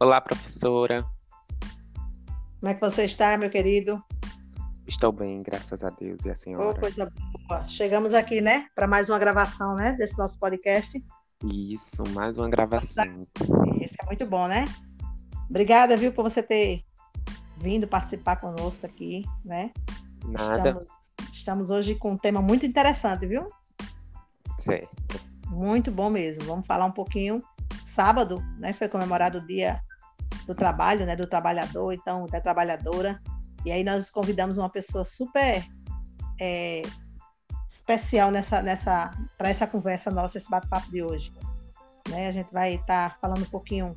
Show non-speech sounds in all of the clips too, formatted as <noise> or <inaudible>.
Olá, professora. Como é que você está, meu querido? Estou bem, graças a Deus e a senhora. Oh, coisa boa. Chegamos aqui, né, para mais uma gravação, né, desse nosso podcast. Isso, mais uma gravação. Isso é muito bom, né? Obrigada, viu, por você ter vindo participar conosco aqui, né? Nada. Estamos, estamos hoje com um tema muito interessante, viu? Certo. Muito bom mesmo. Vamos falar um pouquinho. Sábado, né? Foi comemorado o dia do trabalho, né? Do trabalhador, então, da trabalhadora. E aí nós convidamos uma pessoa super é, especial nessa, nessa, para essa conversa nossa, esse bate-papo de hoje. Né? A gente vai estar tá falando um pouquinho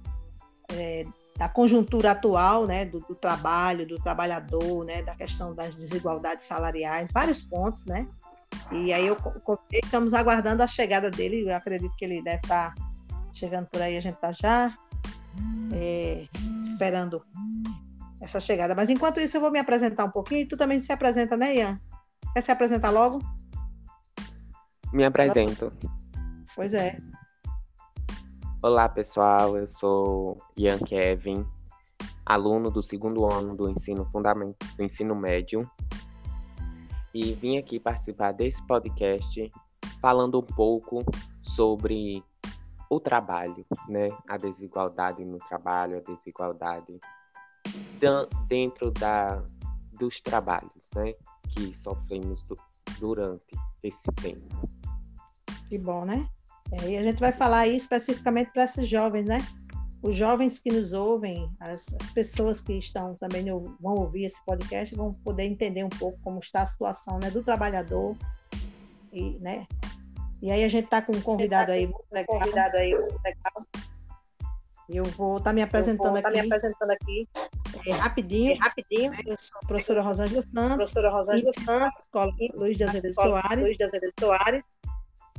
é, da conjuntura atual, né? Do, do, trabalho, do trabalhador, né? Da questão das desigualdades salariais, vários pontos, né? E aí eu estamos aguardando a chegada dele. Eu acredito que ele deve estar tá chegando por aí. A gente está já é, esperando essa chegada. Mas enquanto isso, eu vou me apresentar um pouquinho. Tu também se apresenta, né, Ian? Quer se apresentar logo? Me apresento. Pois é. Olá, pessoal. Eu sou Ian Kevin, aluno do segundo ano do ensino fundamental, do ensino médio, e vim aqui participar desse podcast falando um pouco sobre o trabalho, né? A desigualdade no trabalho, a desigualdade dentro da, dos trabalhos, né? Que sofremos do, durante esse tempo. Que bom, né? É, e a gente vai falar aí especificamente para esses jovens, né? Os jovens que nos ouvem, as, as pessoas que estão também no, vão ouvir esse podcast, vão poder entender um pouco como está a situação né, do trabalhador. E, né? E aí a gente está com um convidado aí muito legal. Convidado aí muito legal. Eu vou estar tá me apresentando aqui. Tá me apresentando aqui. É, rapidinho. É, rapidinho. Eu sou a professora Rosângela Santos. Professora Rosângela Santos, escola Luiz de Azevedo Soares. Luiz de Azevedo Soares.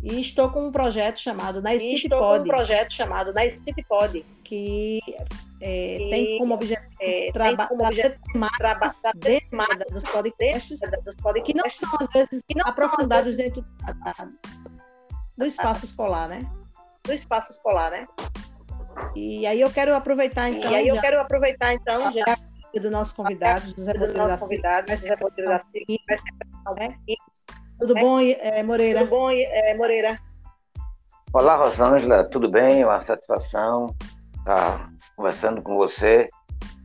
E estou com um projeto chamado Na Estou com um projeto chamado Na Pod, que, é, que tem como objetivo é, trabalhar demanda dos podcasts, dos podcasts que não são às vezes que não aprofundados dentro do espaço escolar, né? Do espaço escolar, né? E aí eu quero aproveitar então. E aí eu já, quero aproveitar então já do nosso convidado, José do nosso convidado, José Rodrigo da Silva, tudo bom, é, Moreira? Tudo bom, é, Moreira? Olá, Rosângela, tudo bem? Uma satisfação estar conversando com você,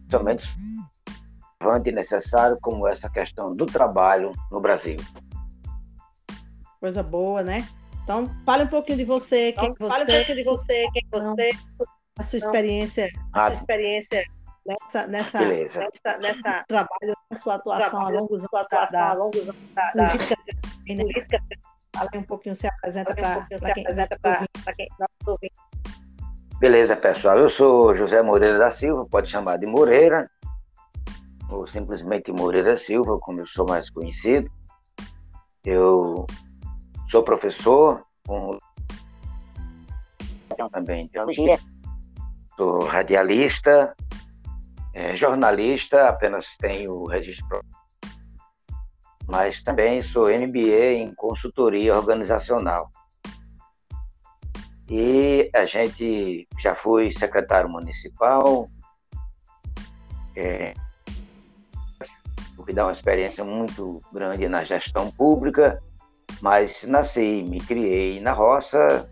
somente relevante e necessário como essa questão do trabalho no Brasil. Coisa boa, né? Então, fale um pouquinho de você, quem então, você, fale um pouquinho de você, quem você, a sua experiência, a sua experiência nessa, nessa, nessa, nessa trabalho, a sua atuação trabalho, a longos anos, atuação da, a longos anos da, da política, da, política. Fala um pouquinho, se apresenta para um quem está quem ouvindo. Beleza, pessoal. Eu sou José Moreira da Silva, pode chamar de Moreira, ou simplesmente Moreira Silva, como eu sou mais conhecido. Eu sou professor, com também teologia, sou radialista, é, jornalista, apenas tenho registro, mas também sou MBA em consultoria organizacional. E a gente já foi secretário municipal, é, o que dá uma experiência muito grande na gestão pública, mas nasci, me criei na roça,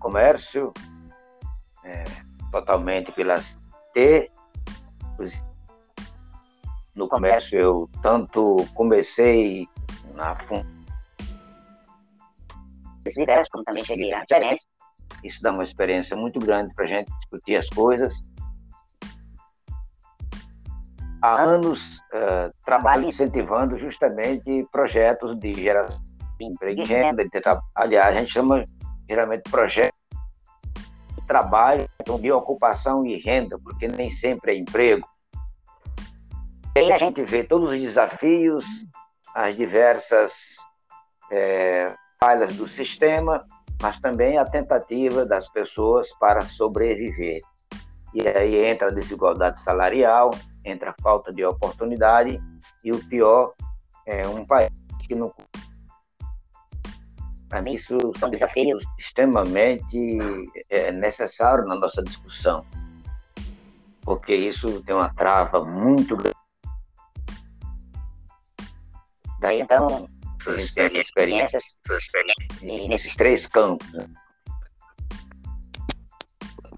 comércio, é, totalmente pelas ter no comércio eu tanto comecei na diversos, como também cheguei gerência. Isso dá uma experiência muito grande para a gente discutir as coisas. Há anos uh, trabalho incentivando justamente projetos de geração de emprego e renda. De aliás, a gente chama geralmente projetos trabalho, então, de ocupação e renda, porque nem sempre é emprego. E aí a gente vê todos os desafios, as diversas é, falhas do sistema, mas também a tentativa das pessoas para sobreviver. E aí entra a desigualdade salarial, entra a falta de oportunidade e o pior é um país que não para mim, isso são desafios extremamente é, necessários na nossa discussão. porque isso tem uma trava muito grande. Daí então, suas experiências, suas experiências nesses três campos. Né?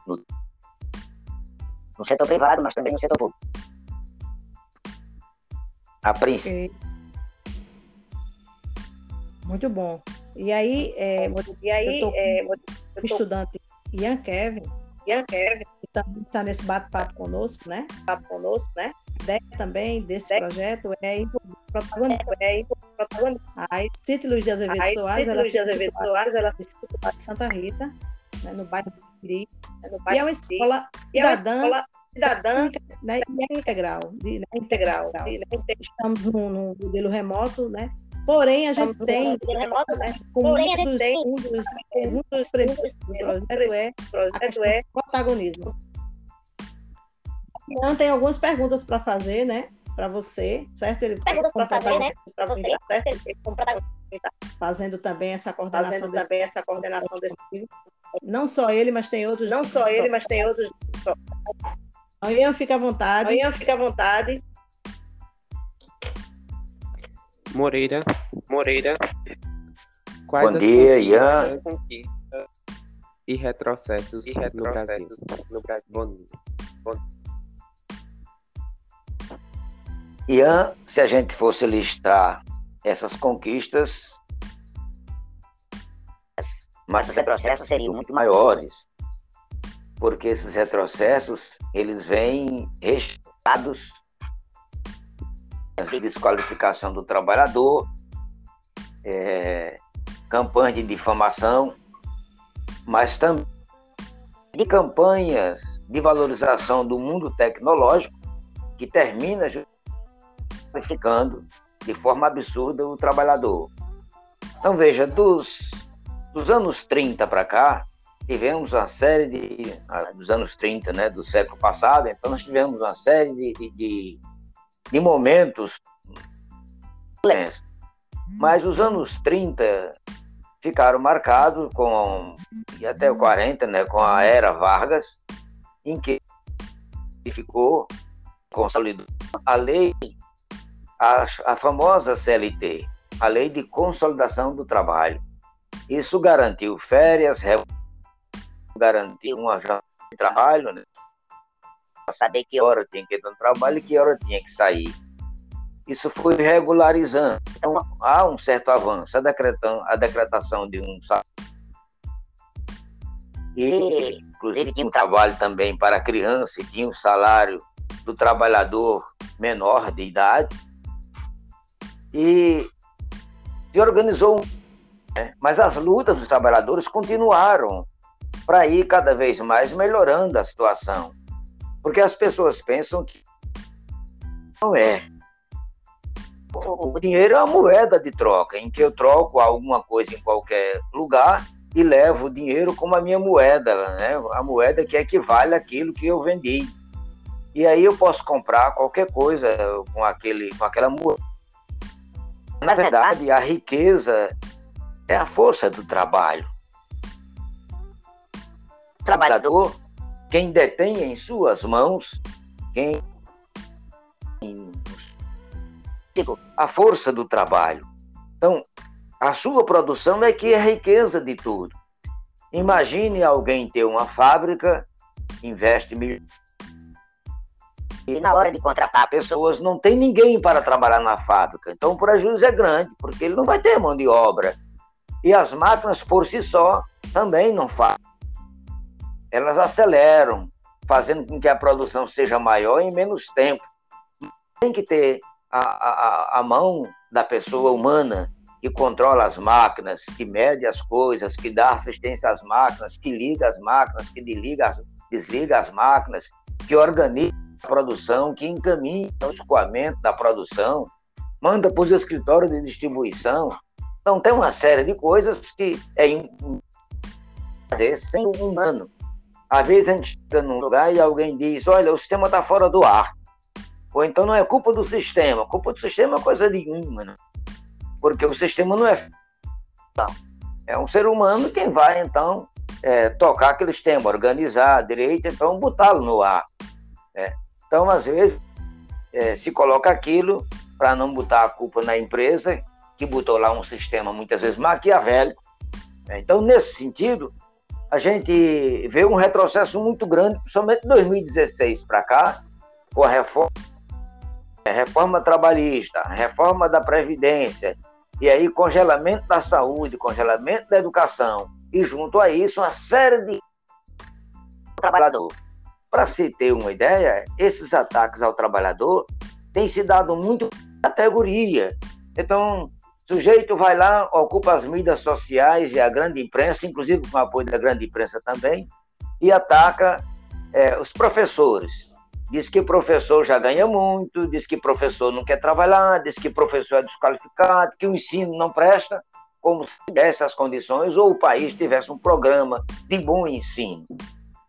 No, no, setor privado, mas também no setor público. A princípio. Muito bom. E aí, é, e aí, eu tô, é, eu tô... estudante Ian Kevin, Ian Kevin, que também está nesse bate-papo conosco, né? Papo conosco, né? Ideia também desse projeto é protagonista. É protagonista. Aí, Cite Luiz de Azevedo aí, Soares, ela Luiz de Azevedo Soares, ela fez de Santa Rita, né, no bairro do Piri, né, e é uma escola cidadã, cidadã né, integral, de, né, integral. De, né, estamos no modelo remoto, né? Porém, a gente tem, remoto, né? Porém, a gente tem um dos, um dos prefeitos do projeto é, projeto é protagonismo. Então, tem algumas perguntas para fazer, né? Para você, certo? Ele perguntas para fazer, né? Para você, certo? Como protagonista. Fazendo também essa coordenação, Fazendo desse, também essa coordenação desse Não só ele, mas tem outros. Não só ele, mas tem outros. Amanhã fica à vontade. Amanhã fica à vontade. Moreira, Moreira. Quais Bom dia, Ian. E retrocessos, e retrocessos no Brasil. No Brasil. Bom dia. Bom... Ian, se a gente fosse listar essas conquistas, mas os retrocessos seriam muito maiores, porque esses retrocessos eles vêm de desqualificação do trabalhador, é, campanhas de difamação, mas também de campanhas de valorização do mundo tecnológico que termina justificando de forma absurda o trabalhador. Então veja, dos, dos anos 30 para cá, tivemos uma série de. Dos anos 30, né, do século passado, então nós tivemos uma série de, de, de momentos. Mas os anos 30 ficaram marcados com, e até o 40, né, com a era Vargas, em que ficou consolidou a lei, a, a famosa CLT, a Lei de Consolidação do Trabalho. Isso garantiu férias, garantiu uma jornada de trabalho, né? saber que hora tinha que ir no trabalho e que hora tinha que sair. Isso foi regularizando. Então, há um certo avanço. A, decretão, a decretação de um salário. E, inclusive, tinha um trabalho também para a criança, e tinha um salário do trabalhador menor de idade. E se organizou. Né? Mas as lutas dos trabalhadores continuaram para ir cada vez mais melhorando a situação. Porque as pessoas pensam que não é. O dinheiro é uma moeda de troca, em que eu troco alguma coisa em qualquer lugar e levo o dinheiro como a minha moeda, né? A moeda que equivale àquilo que eu vendi. E aí eu posso comprar qualquer coisa com, aquele, com aquela moeda. Na verdade, a riqueza é a força do trabalho. Trabalhador quem detém em suas mãos, quem a força do trabalho. Então, a sua produção é que é a riqueza de tudo. Imagine alguém ter uma fábrica, investe mil e na hora de contratar pessoas não tem ninguém para trabalhar na fábrica. Então o prejuízo é grande, porque ele não vai ter mão de obra. E as máquinas por si só também não fazem elas aceleram, fazendo com que a produção seja maior em menos tempo. Tem que ter a, a, a mão da pessoa humana que controla as máquinas, que mede as coisas, que dá assistência às máquinas, que liga as máquinas, que desliga, desliga as máquinas, que organiza a produção, que encaminha o escoamento da produção, manda para os escritórios de distribuição. Então tem uma série de coisas que é fazer sem o humano. Às vezes a gente chega num lugar e alguém diz, olha, o sistema está fora do ar. Ou então não é culpa do sistema. Culpa do sistema é coisa nenhuma, né? porque o sistema não é. É um ser humano quem vai, então, é, tocar aquele sistema, organizar direito, então botá-lo no ar. Né? Então, às vezes, é, se coloca aquilo para não botar a culpa na empresa, que botou lá um sistema muitas vezes maquiavélico. Né? Então, nesse sentido, a gente vê um retrocesso muito grande, principalmente de 2016 para cá, com a reforma, a reforma trabalhista, reforma da Previdência, e aí congelamento da saúde, congelamento da educação, e junto a isso uma série de trabalhador. Para se ter uma ideia, esses ataques ao trabalhador têm se dado muito categoria. Então, sujeito vai lá, ocupa as mídias sociais e a grande imprensa, inclusive com o apoio da grande imprensa também, e ataca é, os professores. Diz que professor já ganha muito, diz que professor não quer trabalhar, diz que professor é desqualificado, que o ensino não presta, como se tivesse as condições ou o país tivesse um programa de bom ensino.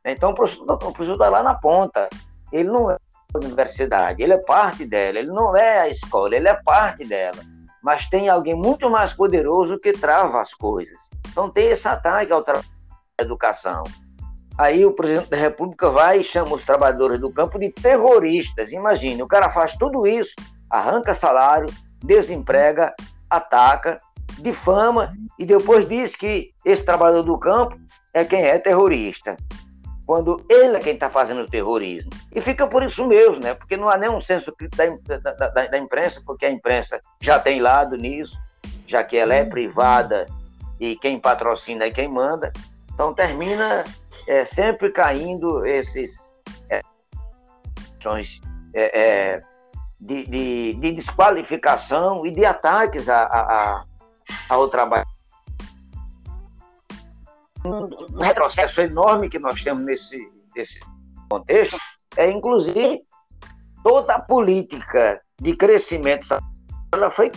Então, o professor está lá na ponta. Ele não é a universidade, ele é parte dela. Ele não é a escola, ele é parte dela. Mas tem alguém muito mais poderoso que trava as coisas. Então, tem esse ataque ao trabalho da educação. Aí o presidente da República vai e chama os trabalhadores do campo de terroristas. Imagine, o cara faz tudo isso, arranca salário, desemprega, ataca, difama e depois diz que esse trabalhador do campo é quem é terrorista quando ele é quem está fazendo o terrorismo. E fica por isso mesmo, né? Porque não há nenhum senso da, da, da, da, imprensa, porque a imprensa já tem lado nisso, já que ela é privada e quem patrocina é quem manda. Então termina é, sempre caindo esses é, é, de, de, de, desqualificação e de ataques a, a, a, ao trabalho um retrocesso enorme que nós temos nesse, nesse contexto é, inclusive, toda a política de crescimento ela foi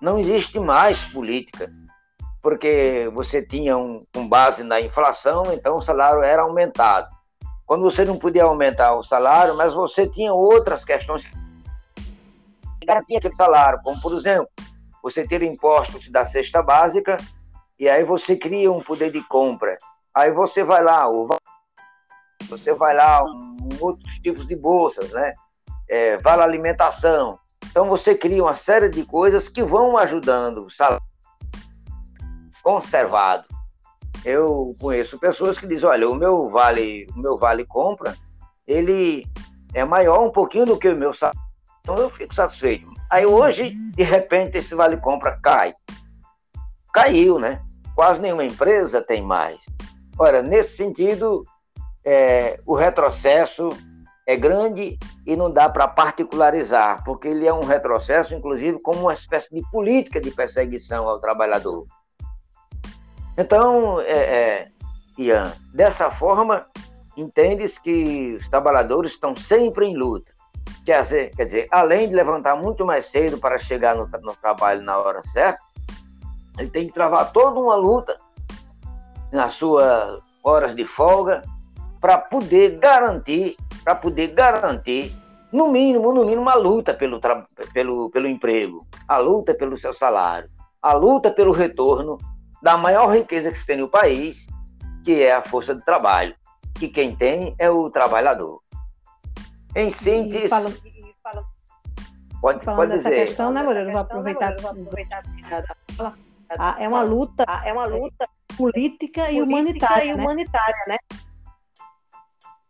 não existe mais política porque você tinha um, base na inflação, então o salário era aumentado. Quando você não podia aumentar o salário, mas você tinha outras questões que garantiam aquele salário, como por exemplo, você ter impostos da cesta básica e aí você cria um poder de compra. Aí você vai lá, você vai lá, outros tipos de bolsas, né? É, vale alimentação. Então você cria uma série de coisas que vão ajudando o salário conservado. Eu conheço pessoas que dizem, olha, o meu vale, o meu vale compra, ele é maior um pouquinho do que o meu salário. Então eu fico satisfeito. Aí hoje, de repente, esse vale compra cai. Caiu, né? Quase nenhuma empresa tem mais. Ora, nesse sentido, é, o retrocesso é grande e não dá para particularizar, porque ele é um retrocesso, inclusive, como uma espécie de política de perseguição ao trabalhador. Então, é, é, Ian, dessa forma, entendes que os trabalhadores estão sempre em luta. Quer dizer, quer dizer, além de levantar muito mais cedo para chegar no, no trabalho na hora certa, ele tem que travar toda uma luta nas suas horas de folga para poder garantir, para poder garantir, no mínimo, no mínimo, uma luta pelo, pelo, pelo emprego, a luta pelo seu salário, a luta pelo retorno da maior riqueza que se tem no país, que é a força de trabalho, que quem tem é o trabalhador. Em síntese. Fala, fala, pode, falando pode dizer. questão, né, Moreira? Vou aproveitar, vou aproveitar a é uma luta, ah, é uma luta política, política e humanitária, e né? humanitária, né?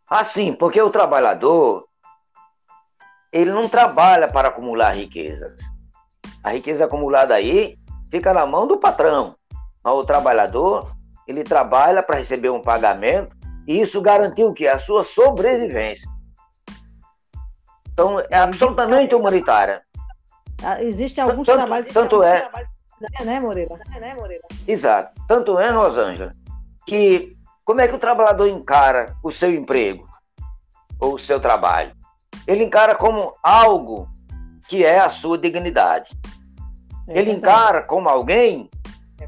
Ah, sim, porque o trabalhador ele não trabalha para acumular riquezas. A riqueza acumulada aí fica na mão do patrão. Mas o trabalhador, ele trabalha para receber um pagamento e isso garantiu o quê? A sua sobrevivência. Então, é absolutamente humanitária. Ah, existem alguns tanto, trabalhos... Tanto é... Trabalhos é, né, Moreira? É, né, Moreira? Exato. Tanto é, Rosângela, que como é que o trabalhador encara o seu emprego ou o seu trabalho? Ele encara como algo que é a sua dignidade. É Ele encara como alguém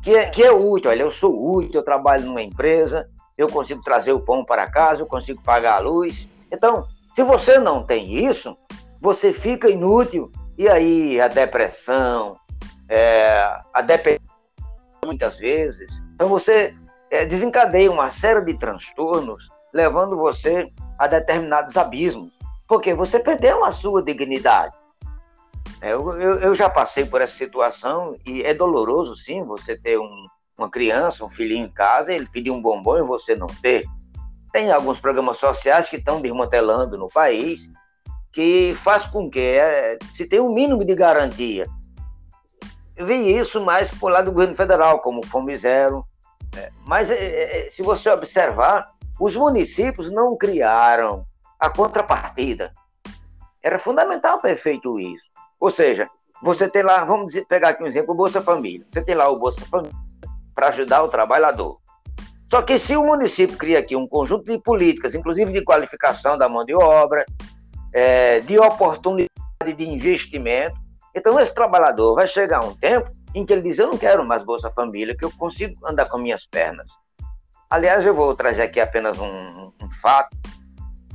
que é, que é útil. Olha, eu sou útil, eu trabalho numa empresa, eu consigo trazer o pão para casa, eu consigo pagar a luz. Então, se você não tem isso, você fica inútil. E aí a depressão, é, a dependência muitas vezes. Então você é, desencadeia uma série de transtornos, levando você a determinados abismos, porque você perdeu a sua dignidade. É, eu, eu, já passei por essa situação e é doloroso, sim, você ter um, uma criança, um filhinho em casa, ele pedir um bombom e você não ter. Tem alguns programas sociais que estão desmantelando no país, que faz com que é, se tenha um mínimo de garantia. Vi isso mais por lado do governo federal, como Fome Zero. É, mas é, é, se você observar, os municípios não criaram a contrapartida. Era fundamental ter feito isso. Ou seja, você tem lá, vamos dizer, pegar aqui um exemplo, o Bolsa Família. Você tem lá o Bolsa Família para ajudar o trabalhador. Só que se o município cria aqui um conjunto de políticas, inclusive de qualificação da mão de obra, é, de oportunidade de investimento, então esse trabalhador vai chegar um tempo em que ele diz: Eu não quero mais Bolsa Família, que eu consigo andar com minhas pernas. Aliás, eu vou trazer aqui apenas um, um fato.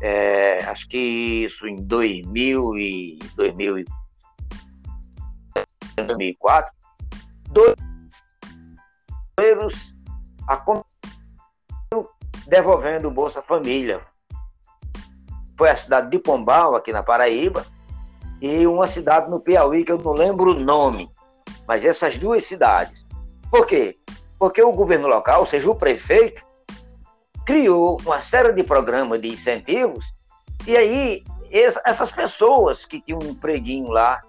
É, acho que isso em 2000 e 2000 2004, dois a devolvendo Bolsa Família. Foi a cidade de Pombal, aqui na Paraíba, e uma cidade no Piauí, que eu não lembro o nome, mas essas duas cidades. Por quê? Porque o governo local, ou seja, o prefeito, criou uma série de programas de incentivos, e aí essas pessoas que tinham um empreguinho lá,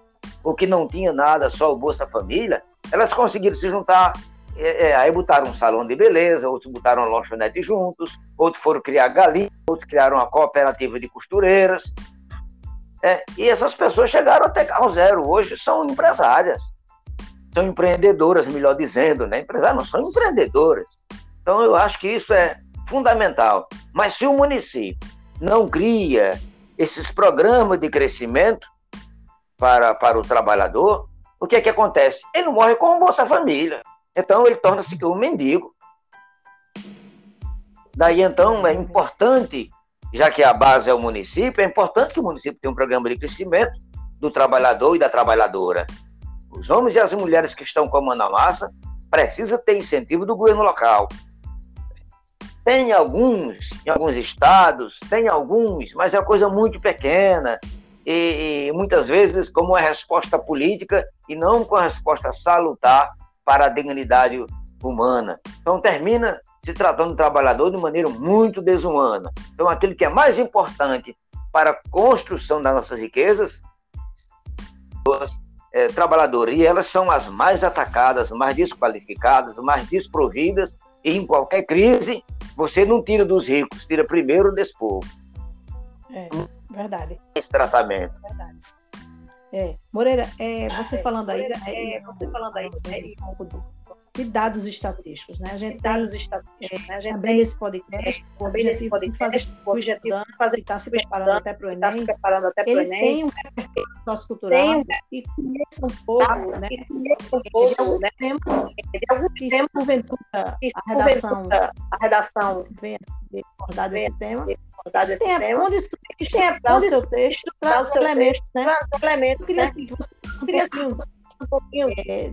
ou que não tinha nada, só o Bolsa Família, elas conseguiram se juntar, é, é, aí botaram um salão de beleza, outros botaram uma lanchonete juntos, outros foram criar galinha, outros criaram uma cooperativa de costureiras, é, e essas pessoas chegaram até carro zero, hoje são empresárias, são empreendedoras, melhor dizendo, né? Empresárias não são empreendedoras. Então eu acho que isso é fundamental. Mas se o município não cria esses programas de crescimento, para, para o trabalhador, o que é que acontece? Ele morre com o Bolsa Família. Então ele torna-se um mendigo. Daí então é importante, já que a base é o município, é importante que o município tenha um programa de crescimento do trabalhador e da trabalhadora. Os homens e as mulheres que estão com a massa precisam ter incentivo do governo local. Tem alguns, em alguns estados, tem alguns, mas é coisa muito pequena e, e muitas vezes como uma resposta política e não com a resposta salutar para a dignidade humana. Então termina se tratando do trabalhador de maneira muito desumana. Então aquilo que é mais importante para a construção das nossas riquezas, é, trabalhadoras, e elas são as mais atacadas, mais desqualificadas, mais desprovidas, e em qualquer crise, você não tira dos ricos, tira primeiro desse povo. É. Verdade. Esse tratamento. Verdade. É. Moreira, é, você é, falando aí, é, você falando aí, é, um pouco do, de dados estatísticos, né? A gente dados estatísticos, né? A gente também nesse podcast, também nesse podcast, o objetivo fazer está se preparando até para o Enem, está se preparando até para o Enem, tem um repertório sociocultural e conheça um pouco, né? Conheça um pouco, né? Temos, temos porventura a redação, a redação vem abordar desse tema abordar desse tem tema. Condições, tem para o seu texto, para os elementos, né? Para elementos, queria né? que você queria um pouquinho é,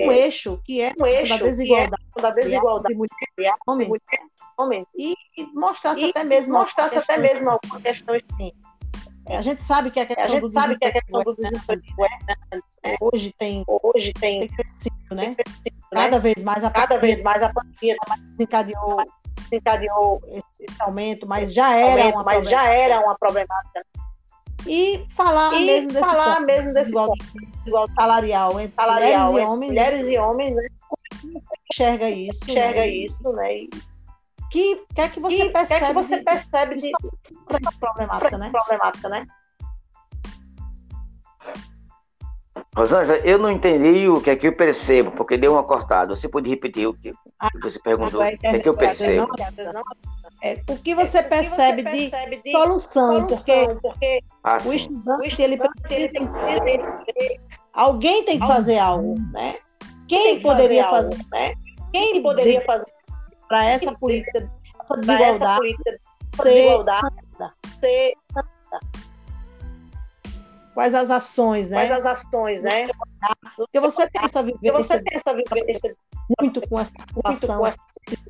um eixo que é um eixo da desigualdade, é da desigualdade de mulheres homens, homens e, mostrasse e até mesmo mostrasse até mesmo algumas questões sim. É, a gente sabe que a questão, a gente do, sabe que a questão do desemprego é, é, hoje tem hoje tem, tem crescido, né? Tem crescido, né? cada vez mais a cada vez mais a pandemia desencadeou desencadeou esse aumento, mas já era aumento, uma mas já era uma problemática. E falar e mesmo desse falar ponto, mesmo desse igual, igual salarial entre salarial, mulheres e homens, mulheres e homens, né? Enxerga isso, enxerga né? isso, né? E que que é que você e percebe? Que, é que você percebe de, de, de problemática, né? Problemática, né? Rosângela, eu não entendi o que é que eu percebo, porque deu uma cortada. Você pode repetir o que, ah, você perguntou? O que é que eu percebo? É, o que você, percebe, que você percebe de, de solução, porque, porque ah, o estudante ele precisa ter, alguém tem que fazer algo, né? Quem poderia fazer, algo, né? Quem poderia fazer? para essa política, essa desigualdade, essa desigualdade ser, ser quais as ações, né? Quais as ações, né? Porque você pensa viver, você pensa viver muito com essa situação,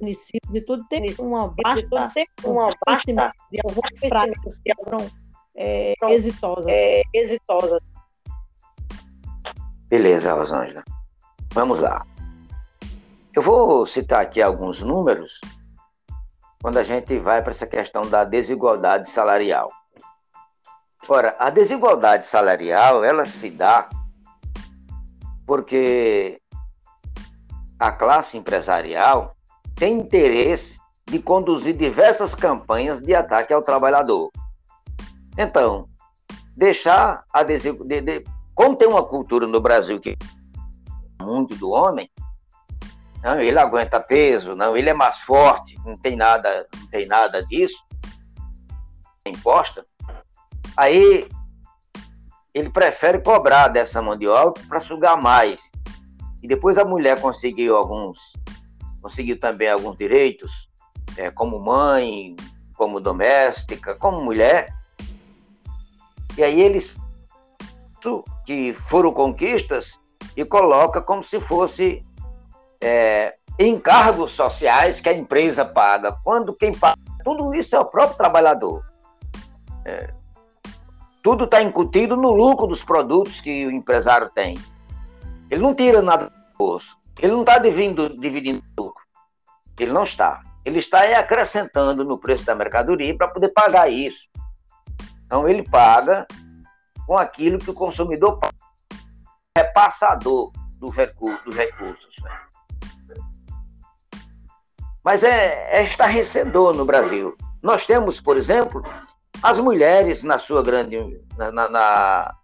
municípios de tudo tem uma vasta, tem uma vasta de algumas práticas que foram é, exitosas. É, exitosas. Beleza, Rosângela. Vamos lá. Eu vou citar aqui alguns números quando a gente vai para essa questão da desigualdade salarial. Ora, a desigualdade salarial, ela se dá porque a classe empresarial tem interesse de conduzir diversas campanhas de ataque ao trabalhador. Então, deixar a desigualdade. De, de, como tem uma cultura no Brasil que muito do homem, não, ele aguenta peso, não, ele é mais forte, não tem nada, não tem nada disso, imposta. Aí ele prefere cobrar dessa mão de obra para sugar mais. E depois a mulher conseguiu alguns, conseguiu também alguns direitos, é, como mãe, como doméstica, como mulher. E aí eles que foram conquistas e coloca como se fosse é, encargos sociais que a empresa paga. Quando quem paga tudo isso é o próprio trabalhador. É, tudo está incutido no lucro dos produtos que o empresário tem. Ele não tira nada do bolso. Ele não está dividindo, dividindo lucro. Ele não está. Ele está acrescentando no preço da mercadoria para poder pagar isso. Então ele paga com aquilo que o consumidor paga. É passador dos recursos. Dos recursos né? Mas é, é estarrecedor no Brasil. Nós temos, por exemplo, as mulheres, na sua grande. na, na,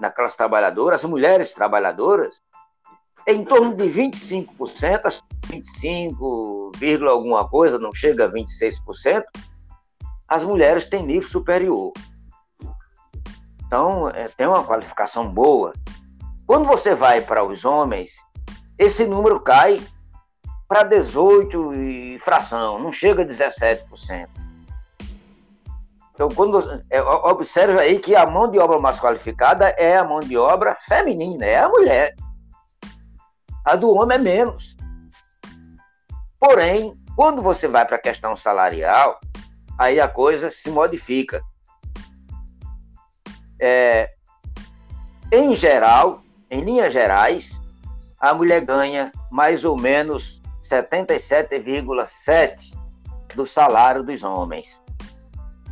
na classe trabalhadora, as mulheres trabalhadoras, em torno de 25%, 25, alguma coisa, não chega a 26%, as mulheres têm nível superior. Então, é, tem uma qualificação boa. Quando você vai para os homens, esse número cai para 18 e fração, não chega a 17%. Então, quando é, observe aí que a mão de obra mais qualificada é a mão de obra feminina, é a mulher. A do homem é menos. Porém, quando você vai para a questão salarial, aí a coisa se modifica. É, em geral, em linhas gerais, a mulher ganha mais ou menos 77,7% do salário dos homens.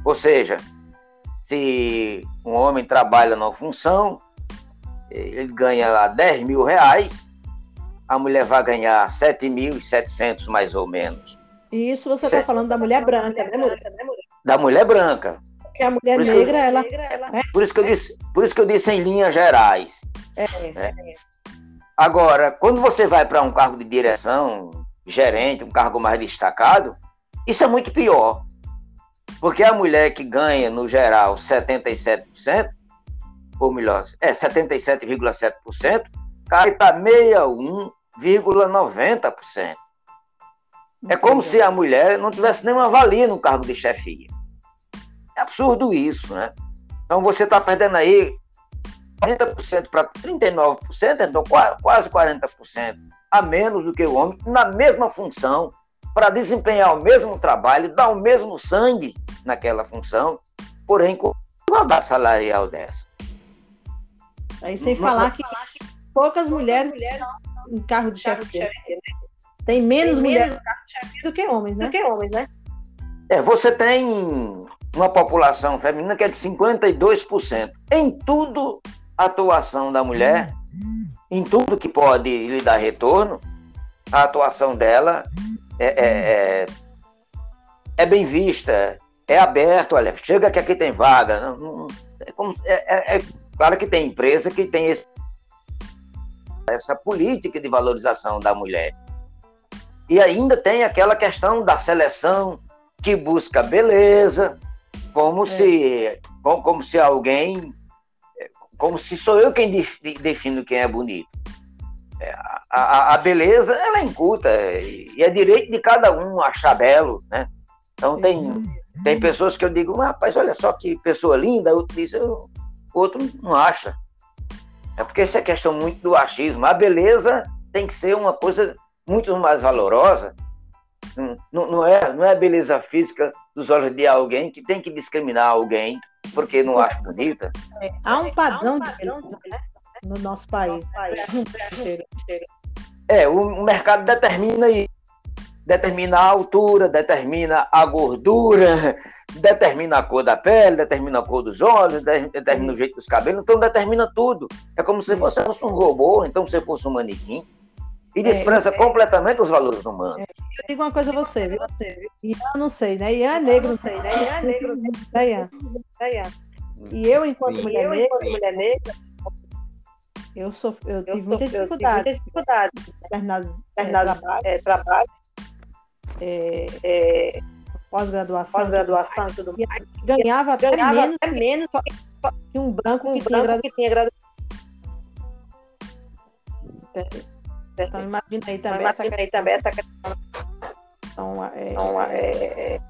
Ou seja, se um homem trabalha numa função, ele ganha lá 10 mil reais, a mulher vai ganhar 7.700 mais ou menos. E isso você está falando da mulher branca, né, mulher? Da mulher branca. Porque a mulher negra, eu, ela, ela, é. Por isso que eu disse, por isso que eu disse em linhas gerais. É, né? é. Agora, quando você vai para um cargo de direção, gerente, um cargo mais destacado, isso é muito pior. Porque a mulher que ganha, no geral, 77%, ou melhor, é 77,7%, cai para 61,90%. É como se a mulher não tivesse nenhuma valia no cargo de chefia. É absurdo isso, né? Então você está perdendo aí 40% para 39%, então quase 40% a menos do que o homem na mesma função para desempenhar o mesmo trabalho, dar o mesmo sangue naquela função, porém com igualdade salarial dessa. Aí sem falar que poucas mulheres em carro de chefe. Né? Tem menos tem mulheres no carro de chefe do que homens, né? Do que homens, né? É, você tem uma população feminina que é de 52%. Em tudo, a atuação da mulher, em tudo que pode lhe dar retorno, a atuação dela é, é, é, é bem vista, é aberto, olha, chega que aqui tem vaga. Não, não, é, como, é, é, claro que tem empresa que tem esse, essa política de valorização da mulher. E ainda tem aquela questão da seleção que busca beleza, como se como, como se alguém como se sou eu quem defino quem é bonito. É, a, a, beleza, ela é inculta, e é direito de cada um achar belo, né? Então tem, tem pessoas que eu digo, rapaz, olha só que pessoa linda, outro diz, o outro não acha. É porque isso é questão muito do achismo. A beleza tem que ser uma coisa muito mais valorosa Não, não, é, não é a beleza física dos olhos de alguém que tem que discriminar alguém porque não acha bonita. É, há um padrão de beleza né? No nosso país. É, o mercado determina isso determina a altura, determina a gordura, determina a cor da pele, determina a cor dos olhos, determina o jeito dos cabelos, então determina tudo. É como se você fosse um robô, então você fosse um manequim. E despreza é, é, completamente os valores humanos. É, eu digo uma coisa a você, viu? Você, Ian, não sei, né? Ian é negro, não sei, né? Ian é negro, né? Ian? Ian? E eu, enquanto Sim. mulher eu, negra, enquanto mulher negra, eu, sou, eu tive muita dificuldade. Muita dificuldade. Terminar, terminar é, trabalho é, é, pós-graduação, pós-graduação e tudo mais, ganhava, ganhava até menos, menos que um branco um que, branco tinha que tinha graduação. Então imagina aí também, essa, aí também essa questão. Então, é, então, é, é,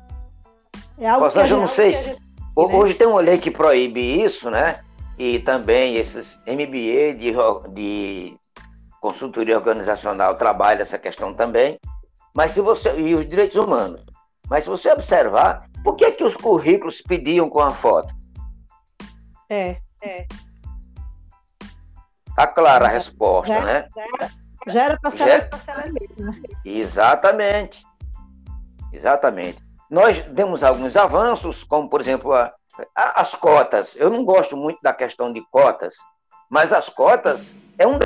é algo que eu não sei. Gente, hoje né? tem uma lei que proíbe isso, né? E também esses MBA de, de consultoria organizacional trabalha essa questão também. Mas se você e os direitos humanos. Mas se você observar, por que que os currículos pediam com a foto? É, é. Tá clara a resposta, já, né? Já era para ser mesmo? Exatamente. Exatamente. Nós demos alguns avanços, como por exemplo a, as cotas. Eu não gosto muito da questão de cotas, mas as cotas é um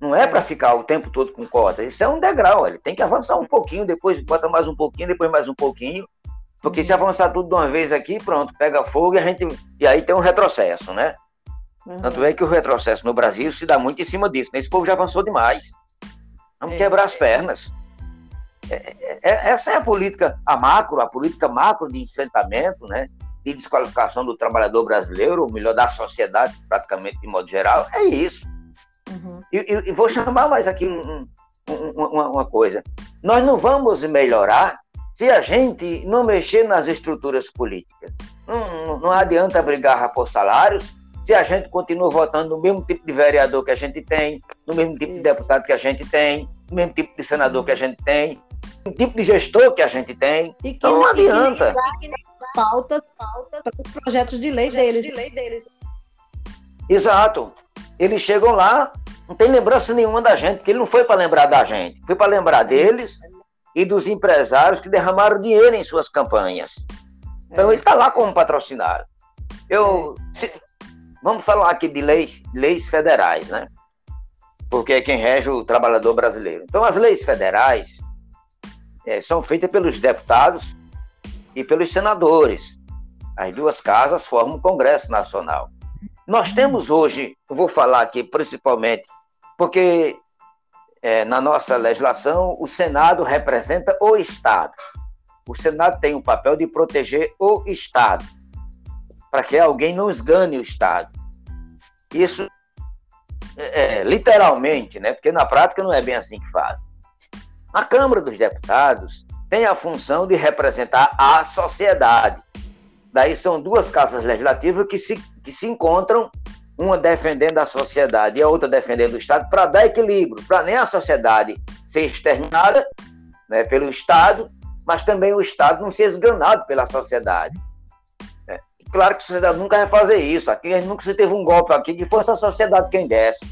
não é para ficar o tempo todo com cota. Isso é um degrau. Ele tem que avançar um pouquinho, depois bota mais um pouquinho, depois mais um pouquinho. Porque se avançar tudo de uma vez aqui, pronto, pega fogo e a gente. E aí tem um retrocesso, né? Uhum. Tanto é que o retrocesso no Brasil se dá muito em cima disso. Né? Esse povo já avançou demais. Vamos é. quebrar as pernas. É, é, essa é a política, a macro, a política macro de enfrentamento, né? De desqualificação do trabalhador brasileiro, ou melhor, da sociedade, praticamente de modo geral. É isso. Uhum. E, e, e, vou chamar mais aqui um, um, uma, uma coisa. Nós não vamos melhorar se a gente não mexer nas estruturas políticas. Não, não, adianta brigar por salários se a gente continua votando no mesmo tipo de vereador que a gente tem, no mesmo tipo de deputado que a gente tem, no mesmo tipo de senador que a gente tem, tipo de gestor que a gente tem. E que então não adianta. Pautas, pautas para os projetos de lei deles. De lei deles. Exato. Eles chegam lá, não tem lembrança nenhuma da gente, porque ele não foi para lembrar da gente, foi para lembrar deles e dos empresários que derramaram dinheiro em suas campanhas. Então é. ele está lá como patrocinado. Eu, é. se, vamos falar aqui de leis, leis federais, né? Porque é quem rege o trabalhador brasileiro. Então as leis federais é, são feitas pelos deputados e pelos senadores. As duas casas formam o Congresso Nacional. Nós temos hoje, vou falar aqui principalmente porque é, na nossa legislação o Senado representa o Estado. O Senado tem o papel de proteger o Estado, para que alguém não esgane o Estado. Isso é, é, literalmente, né? Porque na prática não é bem assim que faz. A Câmara dos Deputados tem a função de representar a sociedade. Daí são duas casas legislativas que se, que se encontram uma defendendo a sociedade e a outra defendendo o Estado, para dar equilíbrio, para nem a sociedade ser exterminada né, pelo Estado, mas também o Estado não ser esganado pela sociedade. É, claro que a sociedade nunca vai fazer isso. Aqui nunca se teve um golpe aqui que fosse a sociedade quem desse.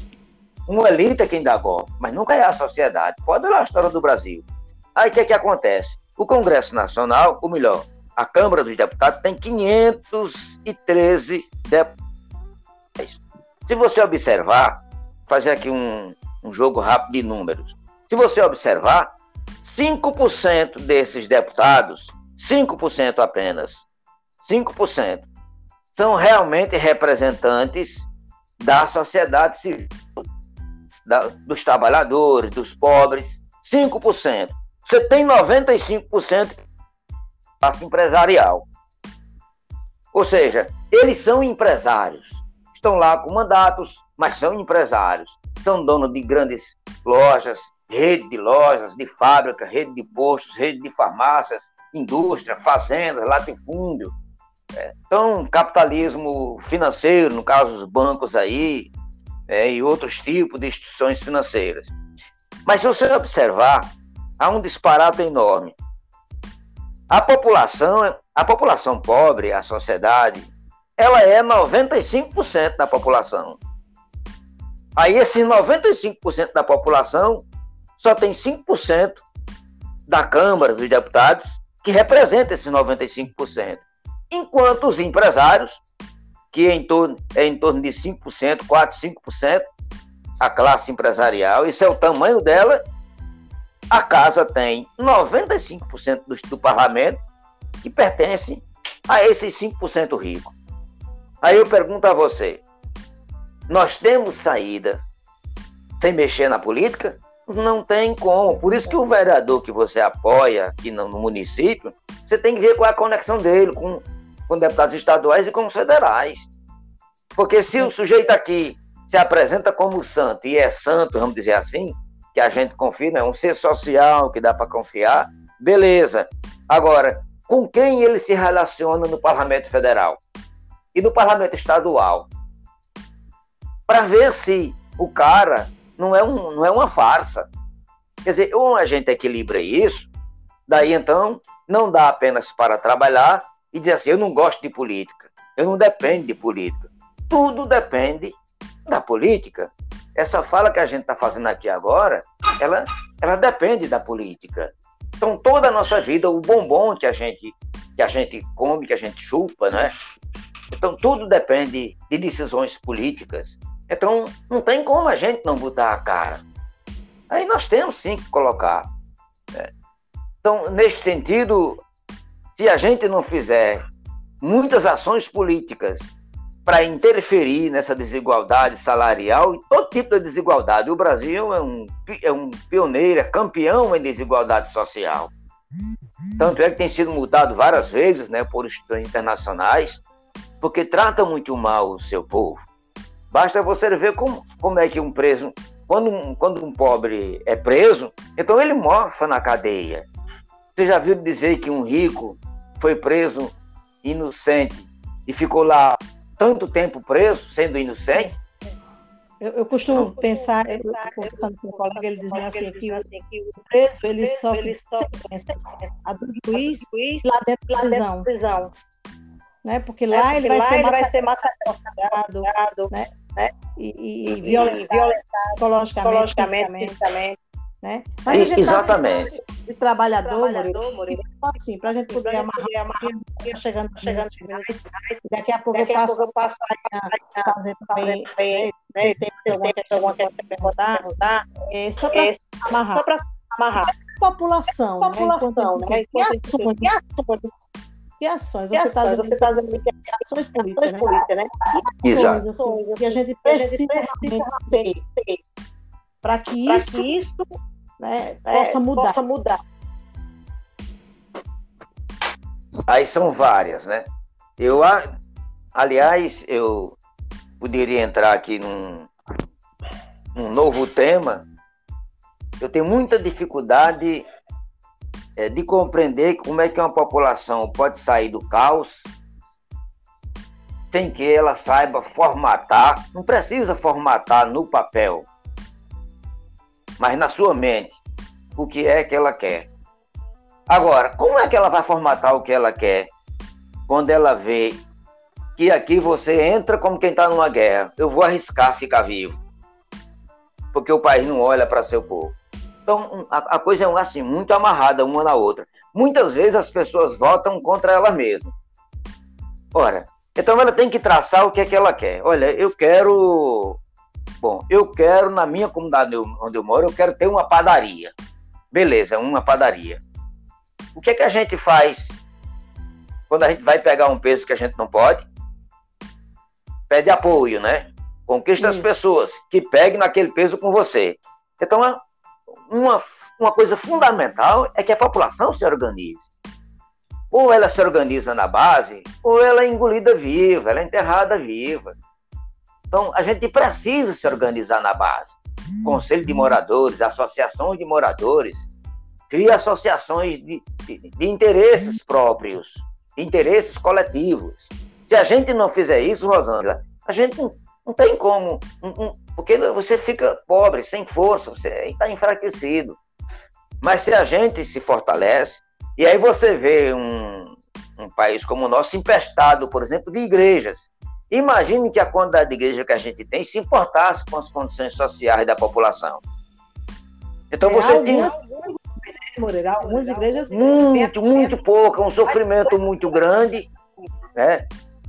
Uma elite é quem dá golpe, mas nunca é a sociedade. Pode olhar a história do Brasil. Aí o que, é que acontece? O Congresso Nacional, ou melhor, a Câmara dos Deputados tem 513 deputados se você observar, fazer aqui um, um jogo rápido de números. Se você observar, 5% desses deputados, 5% apenas, 5%, são realmente representantes da sociedade civil, da, dos trabalhadores, dos pobres, 5%. Você tem 95% classe empresarial. Ou seja, eles são empresários estão lá com mandatos, mas são empresários, são donos de grandes lojas, rede de lojas, de fábrica, rede de postos, rede de farmácias, indústria, fazendas, latifúndio. É, então, capitalismo financeiro, no caso os bancos aí, é, e outros tipos de instituições financeiras. Mas se você observar, há um disparate enorme. A população, a população pobre, a sociedade, ela é 95% da população. Aí esses 95% da população só tem 5% da Câmara dos Deputados que representa esses 95%. Enquanto os empresários, que é em torno, é em torno de 5%, 4, 5%, a classe empresarial, isso é o tamanho dela, a casa tem 95% do, do parlamento que pertence a esses 5% ricos. Aí eu pergunto a você: nós temos saídas sem mexer na política? Não tem como. Por isso que o vereador que você apoia aqui no, no município, você tem que ver qual é a conexão dele com, com deputados estaduais e com federais. Porque se o sujeito aqui se apresenta como santo e é santo, vamos dizer assim, que a gente confia, é um ser social que dá para confiar, beleza. Agora, com quem ele se relaciona no Parlamento Federal e no Parlamento Estadual? Para ver se o cara não é, um, não é uma farsa. Quer dizer, ou a gente equilibra isso, daí então não dá apenas para trabalhar e dizer assim, eu não gosto de política, eu não dependo de política. Tudo depende da política. Essa fala que a gente está fazendo aqui agora, ela, ela depende da política. Então toda a nossa vida, o bombom que a gente que a gente come, que a gente chupa, né? Então tudo depende de decisões políticas. Então, não tem como a gente não botar a cara. Aí nós temos sim que colocar. Né? Então, neste sentido, se a gente não fizer muitas ações políticas para interferir nessa desigualdade salarial e todo tipo de desigualdade, o Brasil é um, é um pioneiro, é campeão em desigualdade social. Tanto é que tem sido multado várias vezes né, por instituições internacionais, porque trata muito mal o seu povo. Basta você ver como, como é que um preso, quando um, quando um pobre é preso, então ele morfa na cadeia. Você já viu dizer que um rico foi preso inocente e ficou lá tanto tempo preso, sendo inocente? Eu, eu costumo eu pensar, pensar eu, conversando com um colega, ele dizendo assim, que, assim, que o preso, ele só ele a do juiz, juiz lá dentro da prisão. prisão. Né? Porque lá, é, porque ele, vai lá ele vai ser massacrado, né? né? E, e, violentado, psicologicamente, fisicamente. Né? Mas a gente Exatamente. Tá de trabalhador, trabalhador Murilo, assim, para a gente poder amarrar, amarrar chegando, chegando finais, daqui a pouco daqui eu passo, eu passo a fazer também, também né? tem, tem alguma questão, questão perguntar, perguntar é, só para amarrar. Só para amarrar. População, população, né? né? Enquanto, que ações, que ações? Você está dizendo, tá dizendo que ações políticas, né? Política, né? Exato. Assim, que a gente precisa ter para que, isso, isso né, possa, mudar. possa mudar. Aí são várias, né? Eu, aliás, eu poderia entrar aqui num, num novo tema. Eu tenho muita dificuldade é, de compreender como é que uma população pode sair do caos sem que ela saiba formatar, não precisa formatar no papel, mas na sua mente, o que é que ela quer. Agora, como é que ela vai formatar o que ela quer quando ela vê que aqui você entra como quem está numa guerra? Eu vou arriscar ficar vivo, porque o país não olha para seu povo. Então, a, a coisa é assim, muito amarrada uma na outra. Muitas vezes as pessoas votam contra ela mesma. Ora, então ela tem que traçar o que é que ela quer. Olha, eu quero. Bom, eu quero, na minha comunidade onde eu moro, eu quero ter uma padaria. Beleza, uma padaria. O que é que a gente faz quando a gente vai pegar um peso que a gente não pode? Pede apoio, né? Conquista as pessoas que peguem naquele peso com você. Então, uma, uma coisa fundamental é que a população se organize. Ou ela se organiza na base, ou ela é engolida viva, ela é enterrada viva. Então, a gente precisa se organizar na base. Conselho de moradores, associações de moradores, cria associações de, de, de interesses próprios, de interesses coletivos. Se a gente não fizer isso, Rosângela, a gente não, não tem como, não, porque você fica pobre, sem força, você está enfraquecido. Mas se a gente se fortalece, e aí você vê um, um país como o nosso empestado, por exemplo, de igrejas. Imagine que a quantidade de igreja que a gente tem se importasse com as condições sociais da população. Então É, você algumas, tem algumas, Moreira, algumas igrejas muito, muito pouco, um sofrimento muito grande, né?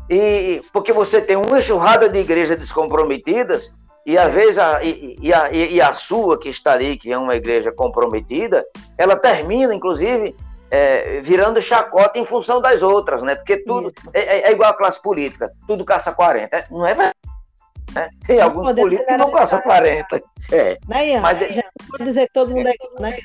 E porque você tem uma enxurrada de igrejas descomprometidas e às vezes a, e, e a, e a sua que está ali, que é uma igreja comprometida, ela termina, inclusive, é, virando chacota em função das outras, né? Porque tudo é, é- é igual a classe política, tudo caça 40. é- Não é verdade. né? Tem Não alguns políticos que não caçam 40. É, Né? Mas- não pode dizer que todo mundo é, né?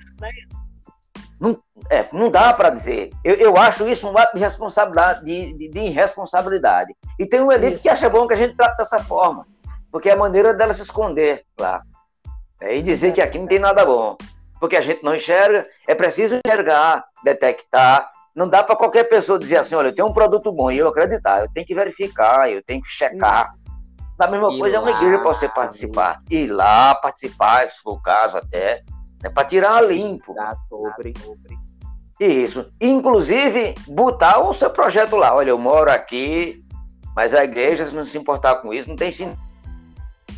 é, não dá para dizer. Eu, eu acho isso um ato de responsabilidade, de, de, de irresponsabilidade. E tem uma elite Isso. que acha bom que a gente trate dessa forma, porque é a maneira dela se esconder lá. É, e dizer que aqui não tem nada bom. Porque a gente não enxerga, é preciso enxergar, detectar. Não dá para qualquer pessoa dizer assim: olha, eu tenho um produto bom e eu acreditar. Eu tenho que verificar, eu tenho que checar. Da mesma Ir coisa é uma lá, igreja para você participar. Ir lá, participar, se for o caso até. É para tirar a limpo. Dá sobre. Isso. Inclusive, botar o seu projeto lá. Olha, eu moro aqui, mas a igreja, se não se importar com isso, não tem sentido.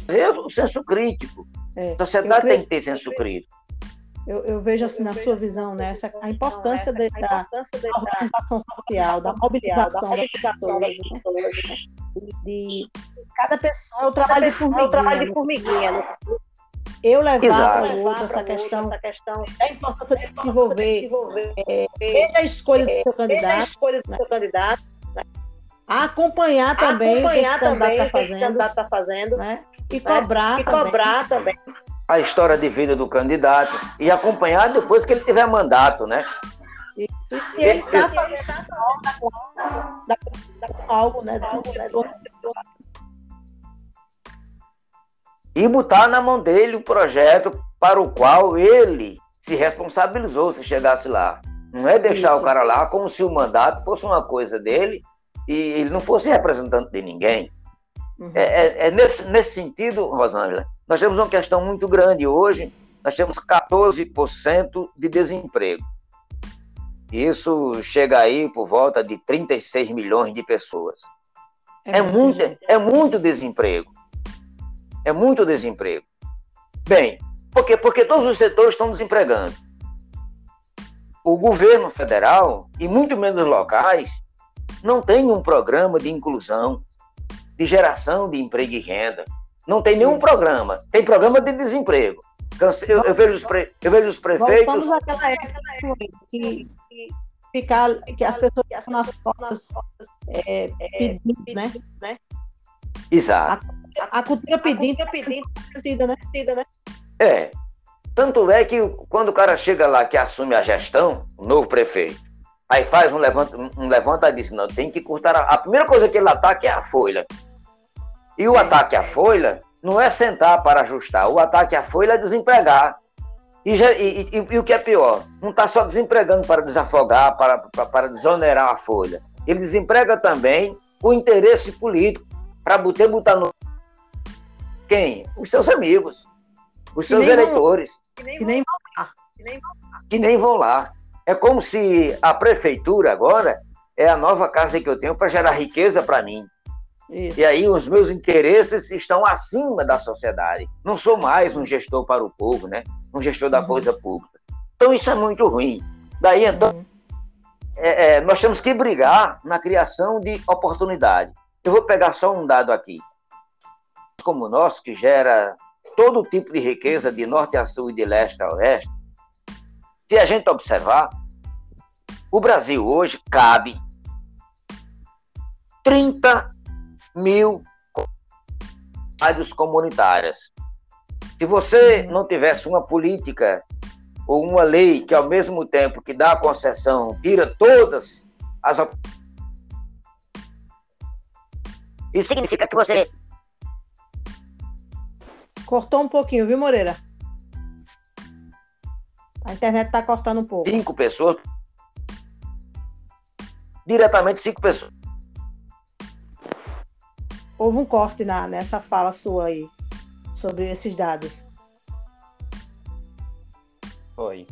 Fazer o senso crítico. É, A sociedade tem que ter senso crítico. Eu, eu vejo assim na sua visão, né, essa, a importância de- da, da organização social, da mobilização das pessoas, né? de cada pessoa é o trabalho de formiguinha. É o trabalho de né? formiguinha. né? Eu levar para essa questão essa questão da importância de se envolver desenvolver desde a escolha do seu desde a candidato, escolha do seu candidato, a acompanhar também acompanhar o que esse candidato está fazendo, candidato está fazendo né? e cobrar e também. cobrar também. A história de vida do candidato e acompanhar depois que ele tiver mandato, né? E se ele está fazendo algo, né? E botar na mão dele o projeto para o qual ele se responsabilizou se chegasse lá. Não é deixar Isso. o cara lá como se o mandato fosse uma coisa dele e ele não fosse representante de ninguém. Uhum. É, é- é nesse, nesse sentido, Rosângela, nós temos uma questão muito grande hoje. Nós temos 14% de desemprego. Isso chega aí por volta de 36 milhões de pessoas. É muita muito, gente. é muito desemprego. É muito desemprego. Bem, por quê? Porque todos os setores estão desempregando. O governo federal, e muito menos locais, não tem um programa de inclusão, de geração de emprego e renda. Não tem nenhum programa. Tem programa de desemprego. Canse- Eu, eu vejo, os pre- eu vejo os prefeitos. Voltamos àquela época que, que, ficar, que as pessoas ficam nas portas é, pedindo, né? Exato. A cultura pedindo, pedindo, pedindo, né? né? É. Tanto é que quando o cara chega lá que assume a gestão, o novo prefeito, aí faz um levanta, um levanta e diz, não, tem que cortar. A, a primeira coisa que ele ataca é a folha. E o ataque à folha não é sentar para ajustar, o ataque à folha é desempregar. E, já- e- e- e o que é pior, não está só desempregando para desafogar, para, para, para desonerar a folha. Ele desemprega também o interesse político, para botar, botar no. Quem? Os seus amigos, os Que seus nem vão- eleitores Que nem que nem vão lá. É como se a prefeitura agora é a nova casa que eu tenho para gerar riqueza para mim. Isso. E aí os meus interesses estão acima da sociedade. Não sou mais um gestor para o povo, né? Um gestor da Uhum. coisa pública. Então isso é muito ruim. Daí então Uhum. é, é, nós temos que brigar na criação de oportunidade. Eu vou pegar só um dado aqui. Como o nosso, que gera todo tipo de riqueza de norte a sul e de leste a oeste, se a gente observar, o Brasil hoje cabe 30 mil rádios comunitárias. Se você não tivesse uma política ou uma lei que, ao mesmo tempo que dá a concessão, tira todas as. Isso significa que você. Cortou um pouquinho, viu, Moreira? A internet tá cortando um pouco. Cinco pessoas. Diretamente cinco pessoas. Houve um corte na, nessa fala sua aí sobre esses dados. Foi.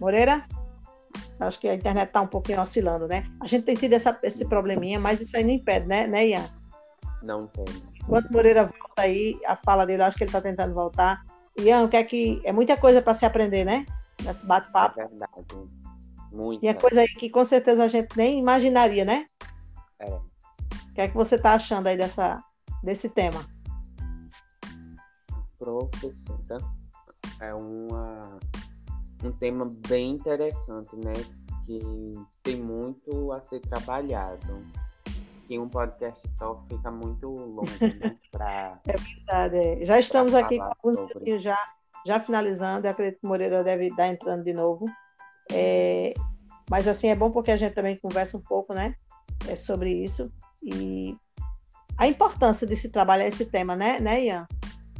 Moreira? Acho que a internet está um pouquinho oscilando, né? A gente tem tido essa, esse probleminha, mas isso aí não impede, né, né Ian? Não tem. Quando Moreira volta aí, a fala dele, acho que ele está tentando voltar. Ian, o que é que. É muita coisa para se aprender, né? Nesse É bate-papo. verdade. Muito. E é coisa aí que com certeza a gente nem imaginaria, né? É. O que é que você está achando aí dessa, desse tema? Professora, é uma, um tema bem interessante, né? Que tem muito a ser trabalhado. Que um podcast só fica muito longo, né? <laughs> Pra, Verdade, é. Já estamos aqui com sobre. já, já finalizando. Eu acredito que o Moreira deve estar entrando de novo. É, mas assim é bom porque a gente também conversa um pouco, né? é, sobre isso e a importância de se trabalhar esse tema, né, né Ian?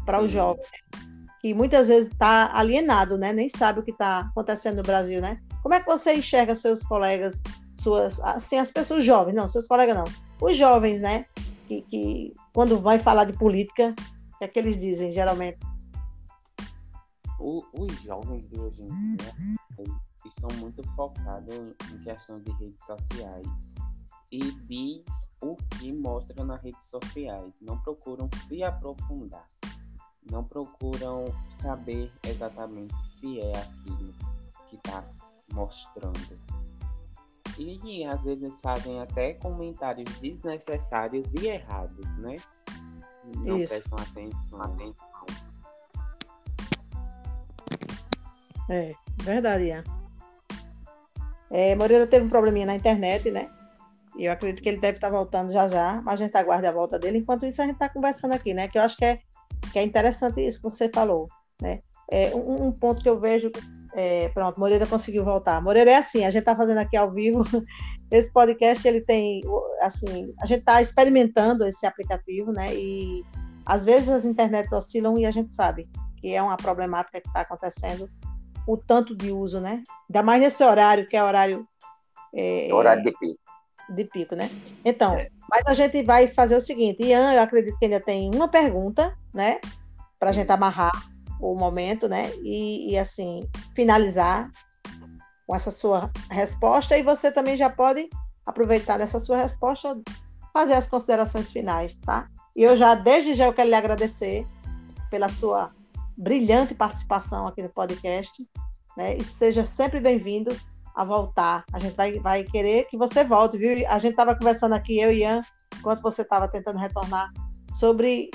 Para o jovem, né? que muitas vezes está alienado, né? Nem sabe o que está acontecendo no Brasil, né? Como é que você enxerga seus colegas, suas, assim, as pessoas jovens, não, seus colegas não, os jovens, né? Que, que quando vai falar de política, o que é que eles dizem, geralmente? o- os jovens de hoje em dia eles estão muito focados em questão de redes sociais e diz o que mostra nas redes sociais. Não procuram se aprofundar. Não procuram saber exatamente se é aquilo que está mostrando. E às vezes fazem até comentários desnecessários e errados, né? Não Isso. prestam atenção. atenção. É, verdade, Ian. É, Moreira teve um probleminha na internet, né? E eu acredito que ele deve estar voltando já já, mas a gente aguarda a volta dele. Enquanto isso, a gente está conversando aqui, né? Que eu acho que é, que é interessante isso que você falou, né? É, um, um ponto que eu vejo, é, pronto, Moreira conseguiu voltar. Moreira é assim, a gente está fazendo aqui ao vivo. <laughs> Esse podcast, ele tem, assim, a gente está experimentando esse aplicativo, né? E às vezes as internets oscilam e a gente sabe que é uma problemática que está acontecendo o tanto de uso, né? Ainda mais nesse horário, que é horário é, Horário de pico. De pico, né? Então, É. mas a gente vai fazer o seguinte, Ian, eu acredito que ainda tem uma pergunta, né? Para a gente amarrar o momento, né? E, e, assim, finalizar com essa sua resposta. E você também já pode aproveitar dessa sua resposta, fazer as considerações finais, tá? E eu já, desde já, eu quero lhe agradecer pela sua brilhante participação aqui no podcast, né? E seja sempre bem-vindo a voltar. A gente vai, vai querer que você volte, viu? A gente estava conversando aqui, eu e Ian, enquanto você estava tentando retornar, sobre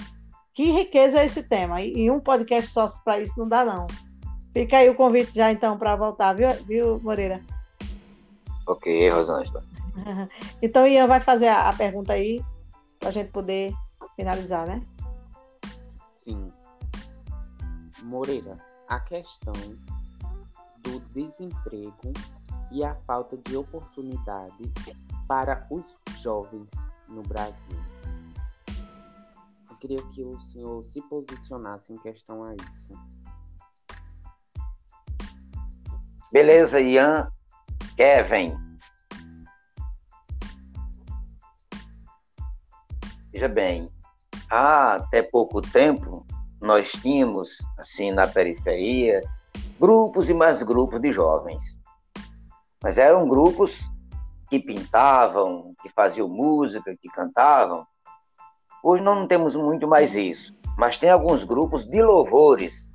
que riqueza é esse tema. E, e um podcast só para isso não dá, não. Fica aí o convite já, então, para voltar, viu, viu, Moreira? Ok, Rosângela. <laughs> Então, Ian vai fazer a, a pergunta aí, para a gente poder finalizar, né? Sim. Moreira, a questão do desemprego e a falta de oportunidades para os jovens no Brasil. Eu queria que o senhor se posicionasse em questão a isso. Beleza, Ian, Kevin. Veja bem, há até pouco tempo nós tínhamos, assim, na periferia, grupos e mais grupos de jovens. Mas eram grupos que pintavam, que faziam música, que cantavam. Hoje não temos muito mais isso, mas tem alguns grupos de louvores.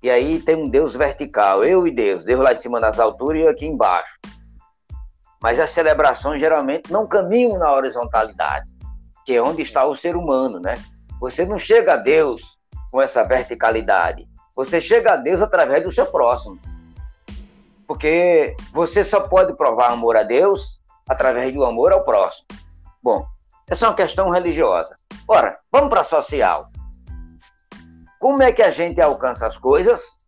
E aí tem um Deus vertical, eu e Deus, Deus lá em cima nas alturas e eu aqui embaixo. Mas as celebrações geralmente não caminham na horizontalidade, que é onde está o ser humano, né? Você não chega a Deus com essa verticalidade. Você chega a Deus através do seu próximo. Porque você só pode provar amor a Deus através do amor ao próximo. Bom, essa é uma questão religiosa. Ora, vamos para a social. Como é que a gente alcança as coisas?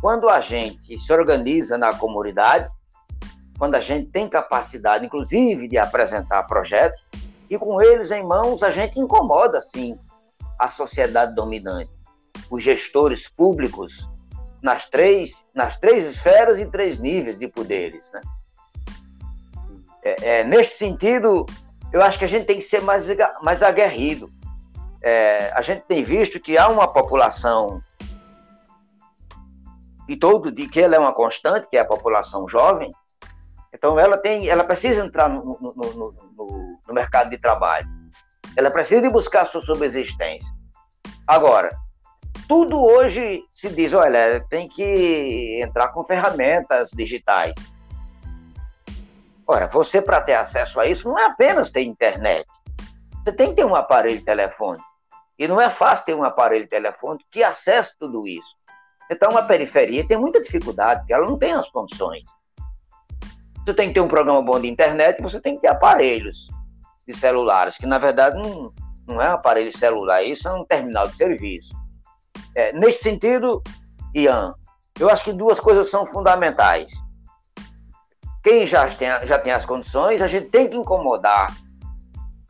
Quando a gente se organiza na comunidade, quando a gente tem capacidade, inclusive, de apresentar projetos, e com eles em mãos a gente incomoda, sim, a sociedade dominante, os gestores públicos nas três, nas três esferas e três níveis de poderes. Né? É, é, neste sentido, eu acho que a gente tem que ser mais, mais aguerrido. É, a gente tem visto que há uma população e todo dia que ela é uma constante, que é a população jovem, então ela tem, ela precisa entrar no, no, no, no mercado de trabalho. Ela precisa buscar sua subsistência. Agora, tudo hoje se diz, olha, tem que entrar com ferramentas digitais. Ora, você para ter acesso a isso não é apenas ter internet. Você tem que ter um aparelho telefônico. E não é fácil ter um aparelho telefônico que acesse tudo isso. Então, a periferia tem muita dificuldade, porque ela não tem as condições. Você tem que ter um programa bom de internet, você tem que ter aparelhos de celulares, que na verdade não, não é um aparelho celular, isso é um terminal de serviço. É, nesse sentido, Ian, eu acho que duas coisas são fundamentais. Quem já tem, já tem as condições, a gente tem que incomodar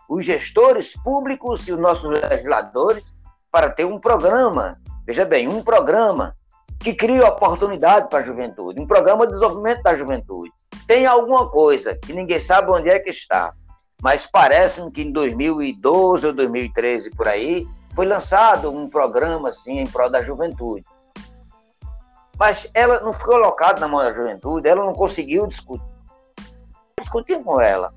os gestores públicos e os nossos legisladores para ter um programa, veja bem, um programa que crie oportunidade para a juventude, um programa de desenvolvimento da juventude. Tem alguma coisa que ninguém sabe onde é que está, mas parece que em 2012 ou 2013 por aí foi lançado um programa assim em prol da juventude. Mas ela não foi colocada na mão da juventude, ela não conseguiu discutir. Discutir com ela.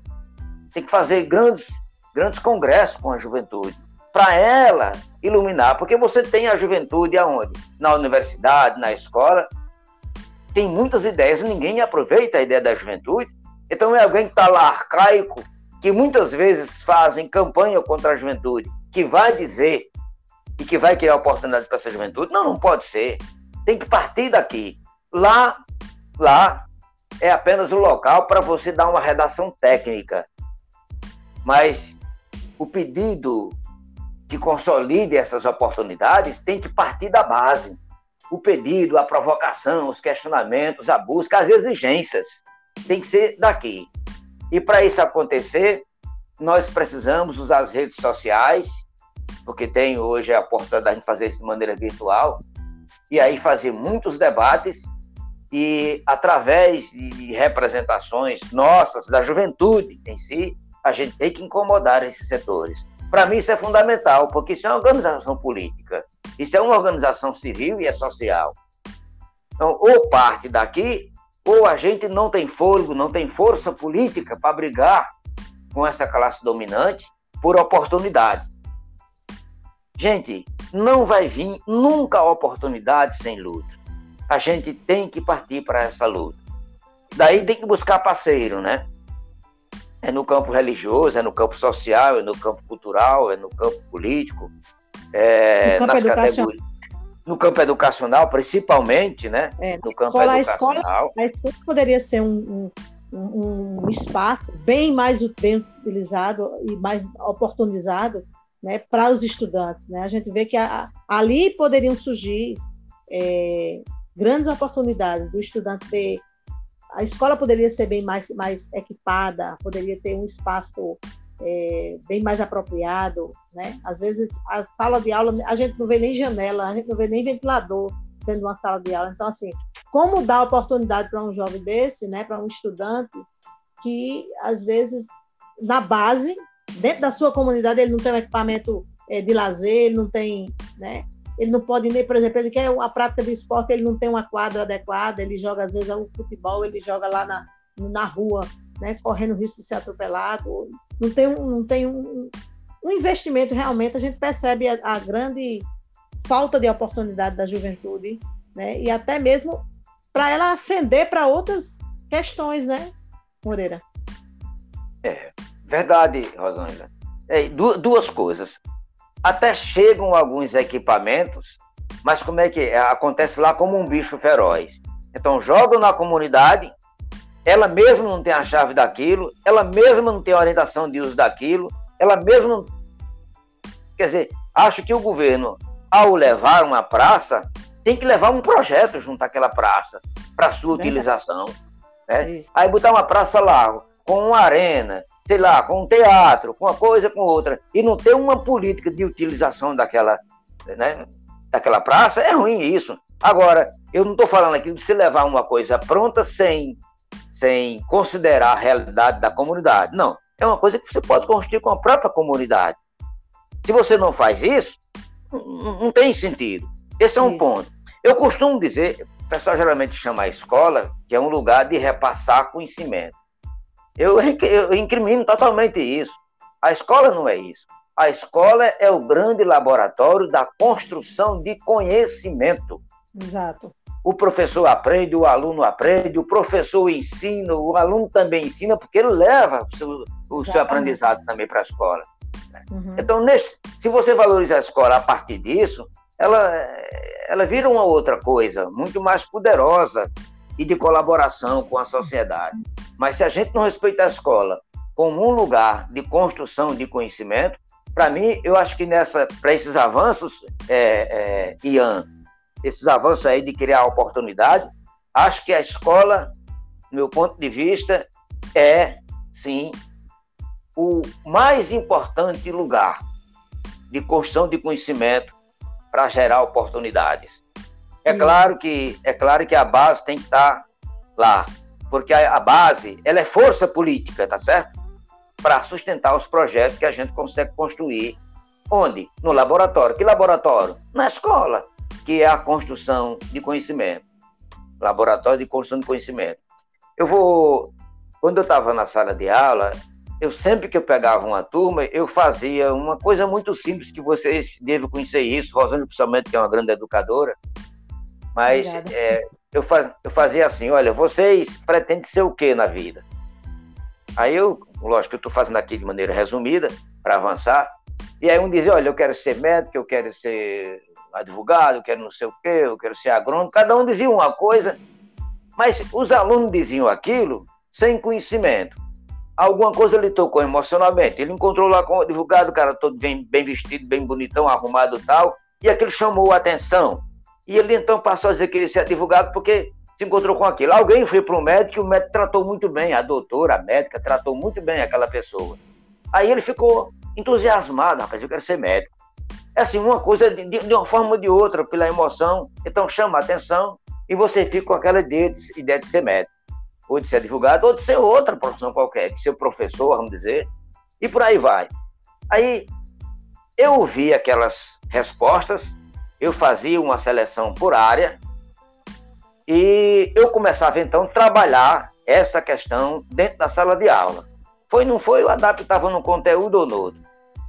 Tem que fazer grandes, grandes congressos com a juventude para ela iluminar, porque você tem a juventude aonde? Na universidade, na escola, tem muitas ideias, ninguém aproveita a ideia da juventude. Então é alguém que está lá arcaico, que muitas vezes fazem campanha contra a juventude, que vai dizer e que vai criar oportunidades para essa juventude. Não, não pode ser. Tem que partir daqui. Lá, lá é apenas o local para você dar uma redação técnica. Mas o pedido que consolide essas oportunidades tem que partir da base. O pedido, a provocação, os questionamentos, a busca, as exigências tem que ser daqui. E para isso acontecer, nós precisamos usar as redes sociais, porque tem hoje a oportunidade de fazer isso de maneira virtual, e aí fazer muitos debates e através de representações nossas, da juventude em si, a gente tem que incomodar esses setores. Para mim isso é fundamental, porque isso é uma organização política, isso é uma organização civil e é social. Então, ou parte daqui, ou a gente não tem fôlego, não tem força política para brigar com essa classe dominante por oportunidade. Gente, não vai vir nunca oportunidade sem luta. A gente tem que partir para essa luta. Daí tem que buscar parceiro, né? É no campo religioso, é no campo social, é no campo cultural, é no campo político, é no campo nas categorias. No campo educacional, principalmente, né? É, no campo escola, educacional. A escola, a escola poderia ser um, um, um espaço bem mais utilizado e mais oportunizado né, para os estudantes. Né? A gente vê que a, ali poderiam surgir é, grandes oportunidades do estudante ter. A escola poderia ser bem mais, mais equipada, poderia ter um espaço é, bem mais apropriado. Né? Às vezes, a sala de aula, a gente não vê nem janela, a gente não vê nem ventilador dentro de uma sala de aula. Então, assim, como dar oportunidade para um jovem desse, né, para um estudante, que às vezes, na base, dentro da sua comunidade ele não tem um equipamento é, de lazer, ele não tem, né? Ele não pode nem, por exemplo, ele quer a prática de esporte, ele não tem uma quadra adequada, ele joga às vezes um futebol, ele joga lá na, na rua, né, correndo risco de ser atropelado. Não tem um, não tem um, um investimento realmente, a gente percebe a, a grande falta de oportunidade da juventude, né? E até mesmo para ela ascender para outras questões, né, Moreira? É, Verdade, Rosângela. É, duas coisas. Até chegam alguns equipamentos, mas como é que é? acontece lá como um bicho feroz? Então jogam na comunidade, ela mesma não tem a chave daquilo, ela mesma não tem a orientação de uso daquilo, ela mesma não... Quer dizer, acho que o governo, ao levar uma praça, tem que levar um projeto junto àquela praça para sua utilização. Né? Aí botar uma praça lá, com uma arena, sei lá, com um teatro, com uma coisa, com outra, e não ter uma política de utilização daquela, né, daquela praça, é ruim isso. Agora, eu não estou falando aqui de se levar uma coisa pronta sem, sem considerar a realidade da comunidade. Não. É uma coisa que você pode construir com a própria comunidade. Se você não faz isso, não, não tem sentido. Esse é um isso. ponto. Eu costumo dizer, o pessoal geralmente chama a escola, que é um lugar de repassar conhecimento. Eu, eu incrimino totalmente isso. A escola não é isso. A escola é o grande laboratório da construção de conhecimento. Exato. O professor aprende, o aluno aprende, o professor ensina, o aluno também ensina, porque ele leva o seu, o seu aprendizado também para a escola. Uhum. Então, nesse, se você valoriza a escola a partir disso, ela, ela vira uma outra coisa, muito mais poderosa e de colaboração com a sociedade. Mas se a gente não respeita a escola como um lugar de construção de conhecimento, para mim, eu acho que nessa para esses avanços, é, é, Ian, esses avanços aí de criar oportunidade, acho que a escola, do meu ponto de vista, é sim o mais importante lugar de construção de conhecimento para gerar oportunidades. É claro que é claro que a base tem que estar tá lá, porque a, a base ela é força política, tá certo? Para sustentar os projetos que a gente consegue construir. Onde? No laboratório. Que laboratório? Na escola, que é a construção de conhecimento. Laboratório de construção de conhecimento. Eu vou. Quando eu estava na sala de aula, eu sempre que eu pegava uma turma, eu fazia uma coisa muito simples, que vocês devem conhecer isso, Rosane principalmente, que é uma grande educadora, mas é, eu, faz, eu fazia assim, olha, vocês pretendem ser o que na vida? Aí eu, lógico, eu estou fazendo aqui de maneira resumida, para avançar, e aí um dizia, olha, eu quero ser médico, eu quero ser advogado, eu quero não sei o quê, eu quero ser agrônomo, cada um dizia uma coisa, mas os alunos diziam aquilo sem conhecimento alguma coisa lhe tocou emocionalmente. Ele encontrou lá com o advogado, o cara todo bem, bem vestido, bem bonitão, arrumado e tal, e aquilo chamou a atenção. E ele então passou a dizer que ele ser advogado porque se encontrou com aquilo. Alguém foi para o médico e o médico tratou muito bem, a doutora, a médica, tratou muito bem aquela pessoa. Aí ele ficou entusiasmado, rapaz, eu quero ser médico. É assim, uma coisa de, de uma forma ou de outra, pela emoção, então chama a atenção e você fica com aquela ideia de, ideia de ser médico ou de ser advogado, ou de ser outra profissão qualquer, de ser professor, vamos dizer, e por aí vai. Aí eu ouvi aquelas respostas, eu fazia uma seleção por área, e eu começava então a trabalhar essa questão dentro da sala de aula. Foi, não foi, eu adaptava no conteúdo ou no outro.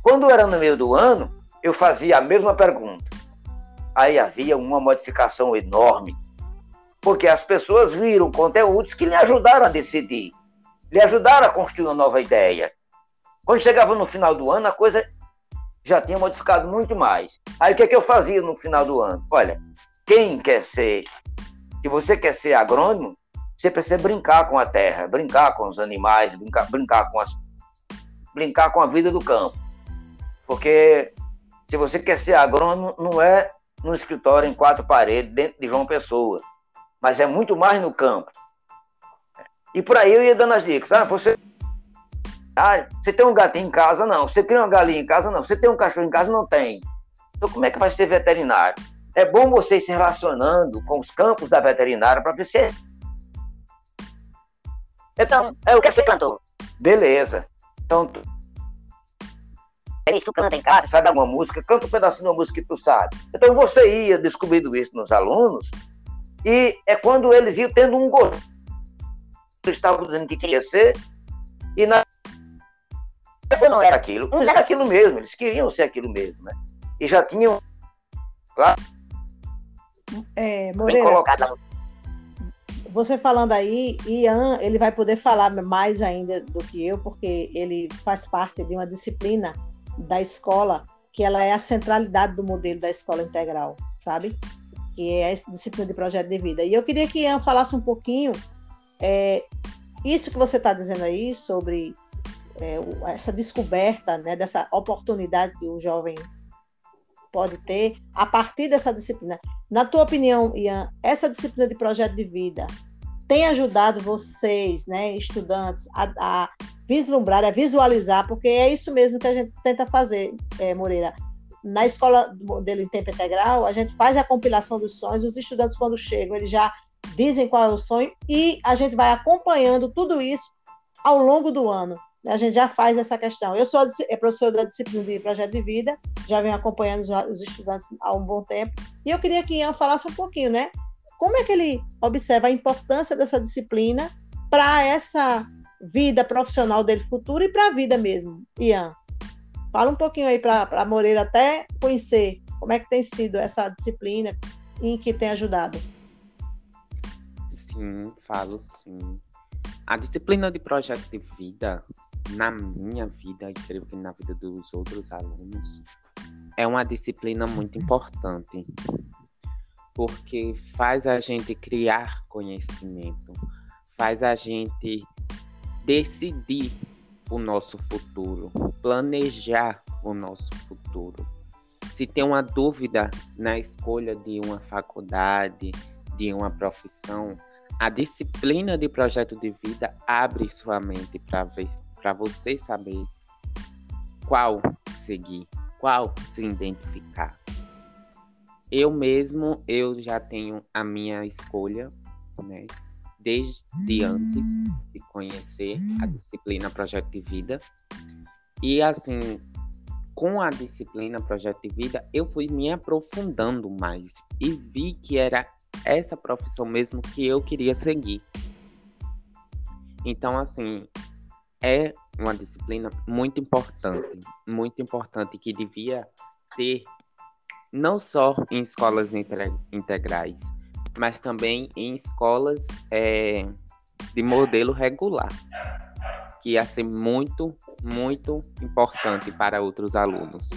Quando era no meio do ano, eu fazia a mesma pergunta. Aí havia uma modificação enorme porque as pessoas viram conteúdos que lhe ajudaram a decidir, lhe ajudaram a construir uma nova ideia. Quando chegava no final do ano, a coisa já tinha modificado muito mais. Aí o que, é que eu fazia no final do ano? Olha, quem quer ser, se você quer ser agrônomo, você precisa brincar com a terra, brincar com os animais, brincar, brincar, com, as, brincar com a vida do campo. Porque se você quer ser agrônomo, não é no escritório em quatro paredes, dentro de João Pessoa mas é muito mais no campo. E por aí eu ia dando as dicas. Ah, você, ah, você tem um gatinho em casa? Não. Você tem uma galinha em casa? Não. Você tem um cachorro em casa? Não tem. Então, como é que vai ser veterinário? É bom você se relacionando com os campos da veterinária para ver se. É- então, é o que você plantou. Beleza. Então, tu... tu canta em casa, sabe alguma música? Canta um pedacinho de uma música que tu sabe. Então, você ia descobrindo isso nos alunos e é quando eles iam tendo um gosto. Eles estavam dizendo que queria ser, e na não era aquilo. Uns era aquilo mesmo, eles queriam ser aquilo mesmo, né? E já tinham. Claro, é, Moreira, colocado. Você falando aí, Ian, ele vai poder falar mais ainda do que eu, porque ele faz parte de uma disciplina da escola que ela é a centralidade do modelo da escola integral, sabe? Que é a disciplina de projeto de vida. E eu queria que Ian falasse um pouquinho é, isso que você está dizendo aí sobre é, essa descoberta, né, dessa oportunidade que o jovem pode ter a partir dessa disciplina. Na tua opinião, Ian, essa disciplina de projeto de vida tem ajudado vocês, né, estudantes, a, a vislumbrar, a visualizar, porque é isso mesmo que a gente tenta fazer, é, Moreira, na escola modelo em tempo integral, a gente faz a compilação dos sonhos, os estudantes, quando chegam, eles já dizem qual é o sonho e a gente vai acompanhando tudo isso ao longo do ano. A gente já faz essa questão. Eu sou é professora da disciplina de projeto de vida, já venho acompanhando os estudantes há um bom tempo, e eu queria que Ian falasse um pouquinho, né? como é que ele observa a importância dessa disciplina para essa vida profissional dele futuro e para a vida mesmo, Ian? Fala um pouquinho aí para a Moreira até conhecer como é que tem sido essa disciplina em que tem ajudado. Sim, falo sim. A disciplina de projeto de vida, na minha vida, e creio que na vida dos outros alunos, é uma disciplina muito importante, porque faz a gente criar conhecimento, faz a gente decidir o nosso futuro, planejar o nosso futuro. Se tem uma dúvida na escolha de uma faculdade, de uma profissão, a disciplina de projeto de vida abre sua mente para ver, para você saber qual seguir, qual se identificar. Eu mesmo, eu já tenho a minha escolha, né? Desde antes de conhecer a disciplina projeto de vida. E assim, com a disciplina projeto de vida, eu fui me aprofundando mais e vi que era essa profissão mesmo que eu queria seguir. Então, assim, é uma disciplina muito importante, muito importante que devia ter não só em escolas integrais, mas também em escolas é, de modelo regular, que ia ser muito, muito importante para outros alunos.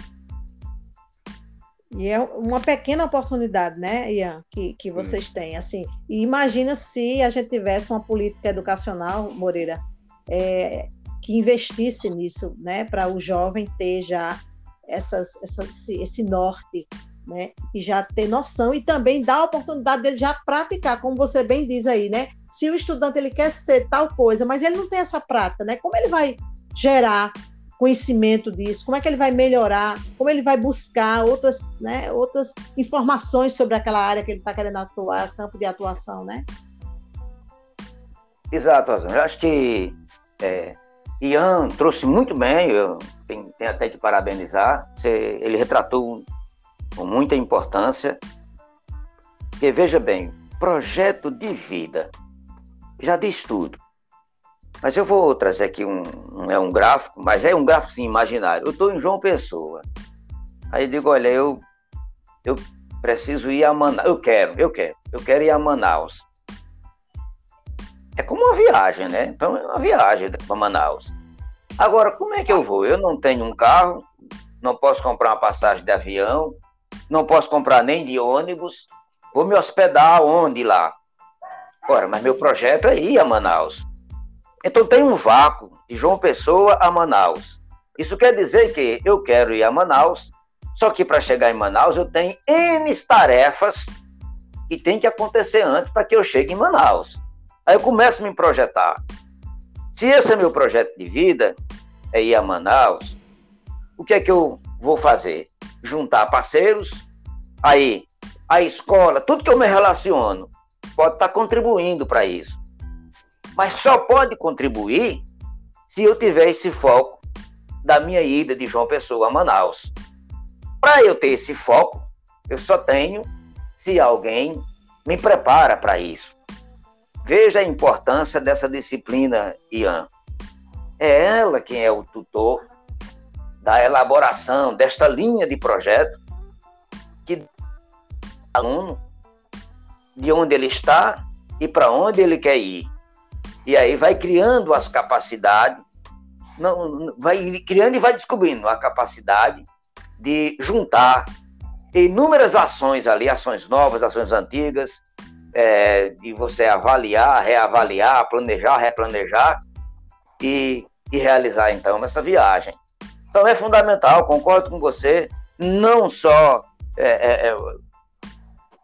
E é uma pequena oportunidade, né, Ian, que, que vocês têm. Assim, e imagina se a gente tivesse uma política educacional, Moreira, é, que investisse nisso, né, para o jovem ter já essas, essa, esse, esse norte, né, e já ter noção e também dar a oportunidade dele já praticar, como você bem diz aí, né? Se o estudante ele quer ser tal coisa, mas ele não tem essa prática, né? Como ele vai gerar conhecimento disso, como é que ele vai melhorar, como ele vai buscar outras, né, outras informações sobre aquela área que ele está querendo atuar, campo de atuação, né? Exato, eu acho que é, Ian trouxe muito bem, eu tenho, tenho até de parabenizar, Você, ele retratou com muita importância, porque veja bem, projeto de vida, já diz tudo. Mas eu vou trazer aqui um, é um gráfico, mas é um gráfico sim, imaginário. Eu estou em João Pessoa. Aí eu digo, olha, eu, eu preciso ir a Manaus. Eu quero, eu quero, eu quero ir a Manaus. É como uma viagem, né? Então é uma viagem para Manaus. Agora, como é que eu vou? Eu não tenho um carro, não posso comprar uma passagem de avião, não posso comprar nem de ônibus. Vou me hospedar onde lá? Ora, mas meu projeto é ir a Manaus. Então tem um vácuo de João Pessoa a Manaus. Isso quer dizer que eu quero ir a Manaus, só que para chegar em Manaus eu tenho N tarefas que tem que acontecer antes para que eu chegue em Manaus. Aí eu começo a me projetar. Se esse é meu projeto de vida, é ir a Manaus, o que é que eu vou fazer? Juntar parceiros, aí a escola, tudo que eu me relaciono, pode estar contribuindo para isso mas só pode contribuir se eu tiver esse foco da minha ida de João Pessoa a Manaus. Para eu ter esse foco, eu só tenho se alguém me prepara para isso. Veja a importância dessa disciplina, Ian. É ela quem é o tutor da elaboração desta linha de projeto que aluno de onde ele está e para onde ele quer ir. E aí vai criando as capacidades, não, vai criando e vai descobrindo a capacidade de juntar inúmeras ações ali, ações novas, ações antigas, é, de você avaliar, reavaliar, planejar, replanejar e, e realizar então essa viagem. Então é fundamental, concordo com você, não só é, é, é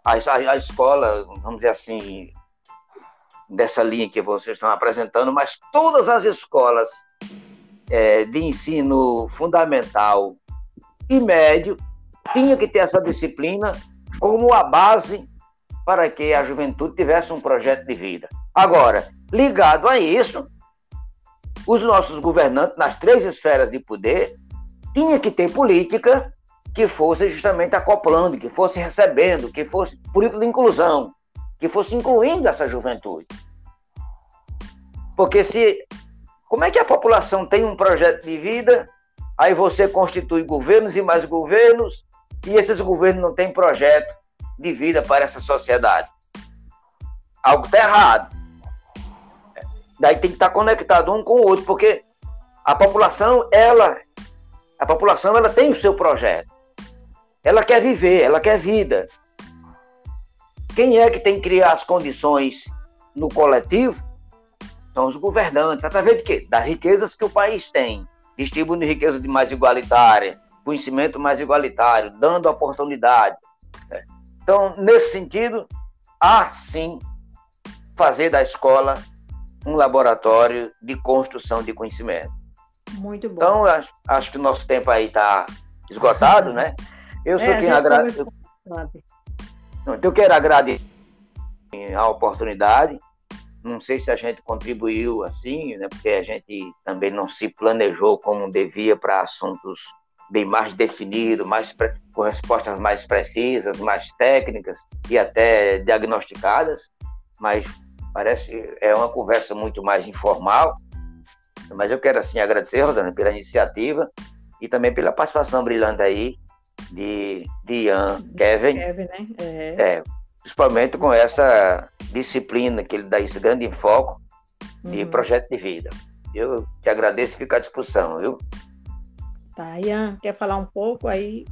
a, a, a, escola, vamos dizer assim, dessa linha que vocês estão apresentando, mas todas as escolas é, de ensino fundamental e médio tinham que ter essa disciplina como a base para que a juventude tivesse um projeto de vida. Agora, ligado a isso, os nossos governantes nas três esferas de poder tinham que ter política que fosse justamente acoplando, que fosse recebendo, que fosse política de inclusão. que fosse incluindo essa juventude. Porque se. Como é que a população tem um projeto de vida, aí você constitui governos e mais governos, e esses governos não têm projeto de vida para essa sociedade? Algo está errado. Daí tem que estar conectado um com o outro, porque a população, ela, a população, ela tem o seu projeto. Ela quer viver, ela quer vida. Quem é que tem que criar as condições no coletivo? São os governantes, através de quê? Das riquezas que o país tem, distribuindo riqueza de mais igualitária, conhecimento mais igualitário, dando oportunidade. Né? Então, nesse sentido, há sim fazer da escola um laboratório de construção de conhecimento. Muito bom. Então, acho, acho que o nosso tempo aí está esgotado, né? Eu sou É, quem a gente agradece. conversou Então, eu quero agradecer a oportunidade. Não sei se a gente contribuiu assim, né? Porque a gente também não se planejou como devia para assuntos bem mais definidos, mais pre- com respostas mais precisas, mais técnicas e até diagnosticadas. Mas parece que é uma conversa muito mais informal. Mas eu quero assim agradecer, Rosana, pela iniciativa e também pela participação brilhante aí de, de Ian Kevin, Kevin, né? É. é, principalmente com essa disciplina que ele dá esse grande enfoque de Uhum. projeto de vida. Eu te agradeço e fico à disposição, viu? Tá, Ian, quer falar um pouco aí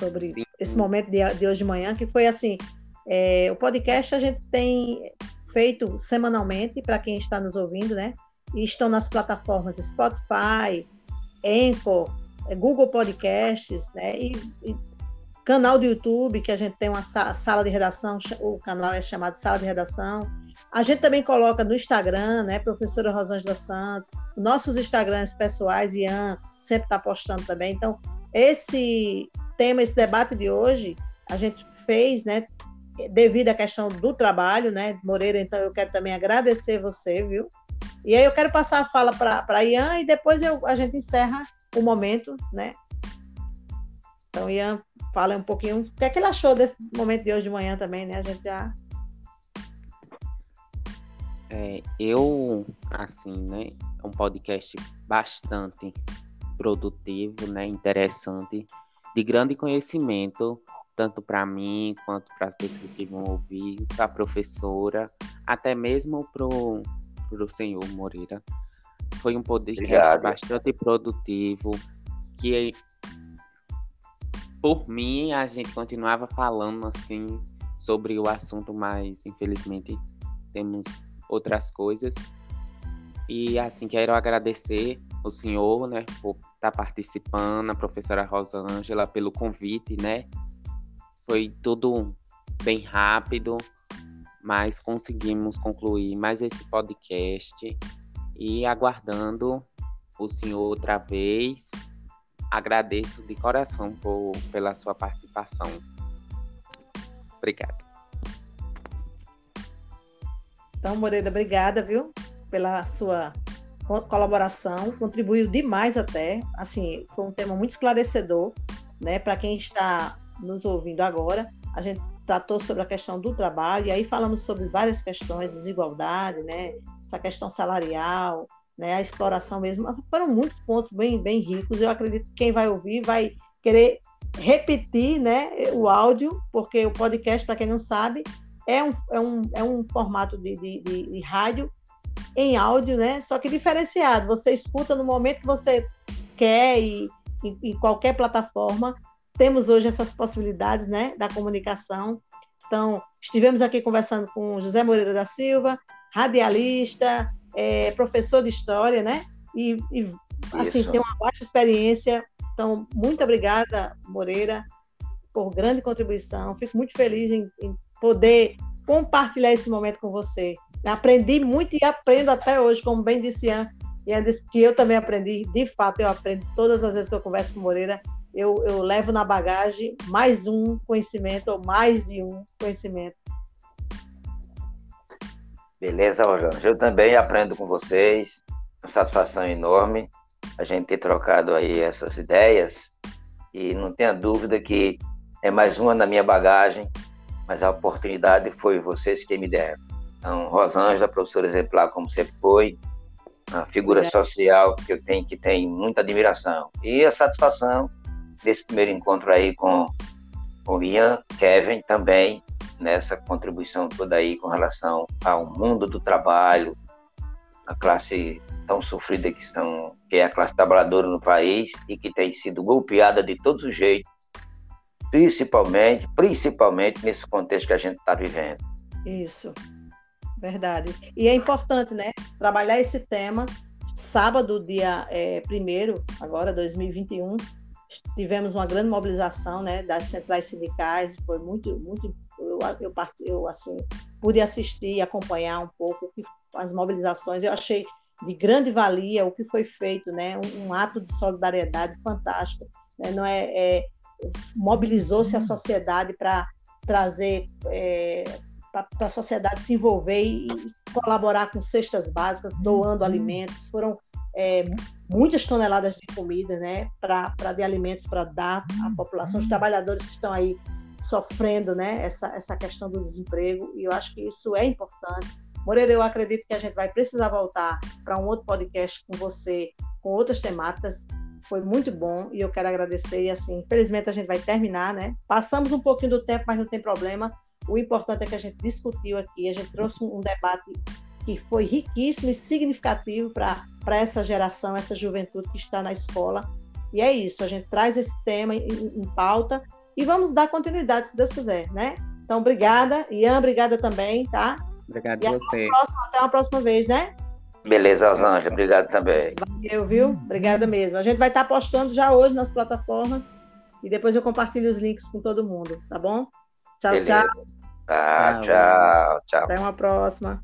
sobre Sim. esse momento de, de hoje de manhã, que foi assim, é, o podcast a gente tem feito semanalmente para quem está nos ouvindo, né? E estão nas plataformas Spotify, Anchor, é, Google Podcasts, né? E, e canal do YouTube, que a gente tem uma sa- sala de redação, o canal é chamado Sala de Redação. A gente também coloca no Instagram, né? Professora Rosângela Santos, nossos Instagrams pessoais, Ian, sempre está postando também. Então, esse tema, esse debate de hoje, a gente fez, né, devido à questão do trabalho, né, Moreira, então eu quero também agradecer você, viu? E aí eu quero passar a fala para Ian e depois eu, a gente encerra o momento, né? Então, Ian, fala um pouquinho o que é que ele achou desse momento de hoje de manhã também, né? A gente já. É, eu, assim, né, é um podcast bastante produtivo, né, interessante, de grande conhecimento, tanto para mim quanto para as pessoas que vão ouvir, para a professora, até mesmo para o senhor Moreira. Foi um podcast Obrigado. bastante produtivo, que por mim a gente continuava falando assim sobre o assunto, mas infelizmente temos outras coisas. E assim, quero agradecer o senhor, né, por estar participando, a professora Rosângela pelo convite, né? Foi tudo bem rápido, mas conseguimos concluir mais esse podcast e aguardando o senhor outra vez. Agradeço de coração por, pela sua participação. Obrigado. Então, Moreira, obrigada, viu, pela sua co- colaboração, contribuiu demais até, assim, foi um tema muito esclarecedor, né, para quem está nos ouvindo agora, a gente tratou sobre a questão do trabalho, e aí falamos sobre várias questões, desigualdade, né, essa questão salarial, né, a exploração mesmo, foram muitos pontos bem, bem ricos, eu acredito que quem vai ouvir vai querer repetir, né, o áudio, porque o podcast, para quem não sabe, é um, é um, é um formato de, de, de, de rádio em áudio, né? Só que diferenciado. Você escuta no momento que você quer e em, qualquer plataforma. Temos hoje essas possibilidades, né? Da comunicação. Então, estivemos aqui conversando com José Moreira da Silva, radialista, é, professor de história, né? E, e assim, Isso. tem uma baixa experiência. Então, muito obrigada, Moreira, por grande contribuição. Fico muito feliz em, em poder compartilhar esse momento com você. Aprendi muito e aprendo até hoje, como bem disse Ian, Ian disse que eu também aprendi, de fato, eu aprendo todas as vezes que eu converso com Moreira, eu, eu levo na bagagem mais um conhecimento, ou mais de um conhecimento. Beleza, Rosângela. Eu também aprendo com vocês. Uma satisfação enorme a gente ter trocado aí essas ideias. E não tenha dúvida que é mais uma na minha bagagem mas a oportunidade foi vocês que me deram. Então, Rosângela, professora exemplar, como sempre foi, uma figura é. social que eu tenho que tem muita admiração. E a satisfação desse primeiro encontro aí com o Ian, Kevin também, nessa contribuição toda aí com relação ao mundo do trabalho, a classe tão sofrida que, são, que é a classe trabalhadora no país e que tem sido golpeada de todos os jeitos, principalmente, principalmente nesse contexto que a gente está vivendo. Isso, verdade. E é importante, né, trabalhar esse tema. Sábado, dia é, 1 agora, 2021, tivemos uma grande mobilização, né, das centrais sindicais, foi muito, muito, eu, eu, eu assim, pude assistir e acompanhar um pouco as mobilizações, eu achei de grande valia o que foi feito, né? Um, um ato de solidariedade fantástico. Né? Não é, é mobilizou-se a uhum. sociedade para trazer é, para a sociedade se envolver e colaborar com cestas básicas, doando uhum. alimentos. Foram é, muitas toneladas de comida, né, para de alimentos para dar à população, os uhum. trabalhadores que estão aí sofrendo, né, essa, essa questão do desemprego. E eu acho que isso é importante. Moreira, eu acredito que a gente vai precisar voltar para um outro podcast com você, com outras temáticas. Foi muito bom e eu quero agradecer. E assim, infelizmente a gente vai terminar, né? Passamos um pouquinho do tempo, mas não tem problema. O importante é que a gente discutiu aqui, a gente trouxe um debate que foi riquíssimo e significativo para essa geração, essa juventude que está na escola. E é isso, a gente traz esse tema em, em pauta e vamos dar continuidade, se Deus quiser, né? Então, obrigada. Ian, obrigada também, tá? Obrigado a você. Próxima, até uma próxima vez, né? Beleza, Rosângela. Obrigado também. Valeu, viu? Obrigada mesmo. A gente vai estar postando já hoje nas plataformas e depois eu compartilho os links com todo mundo, tá bom? Tchau, Beleza. tchau. Ah, tchau, tchau. Até uma próxima.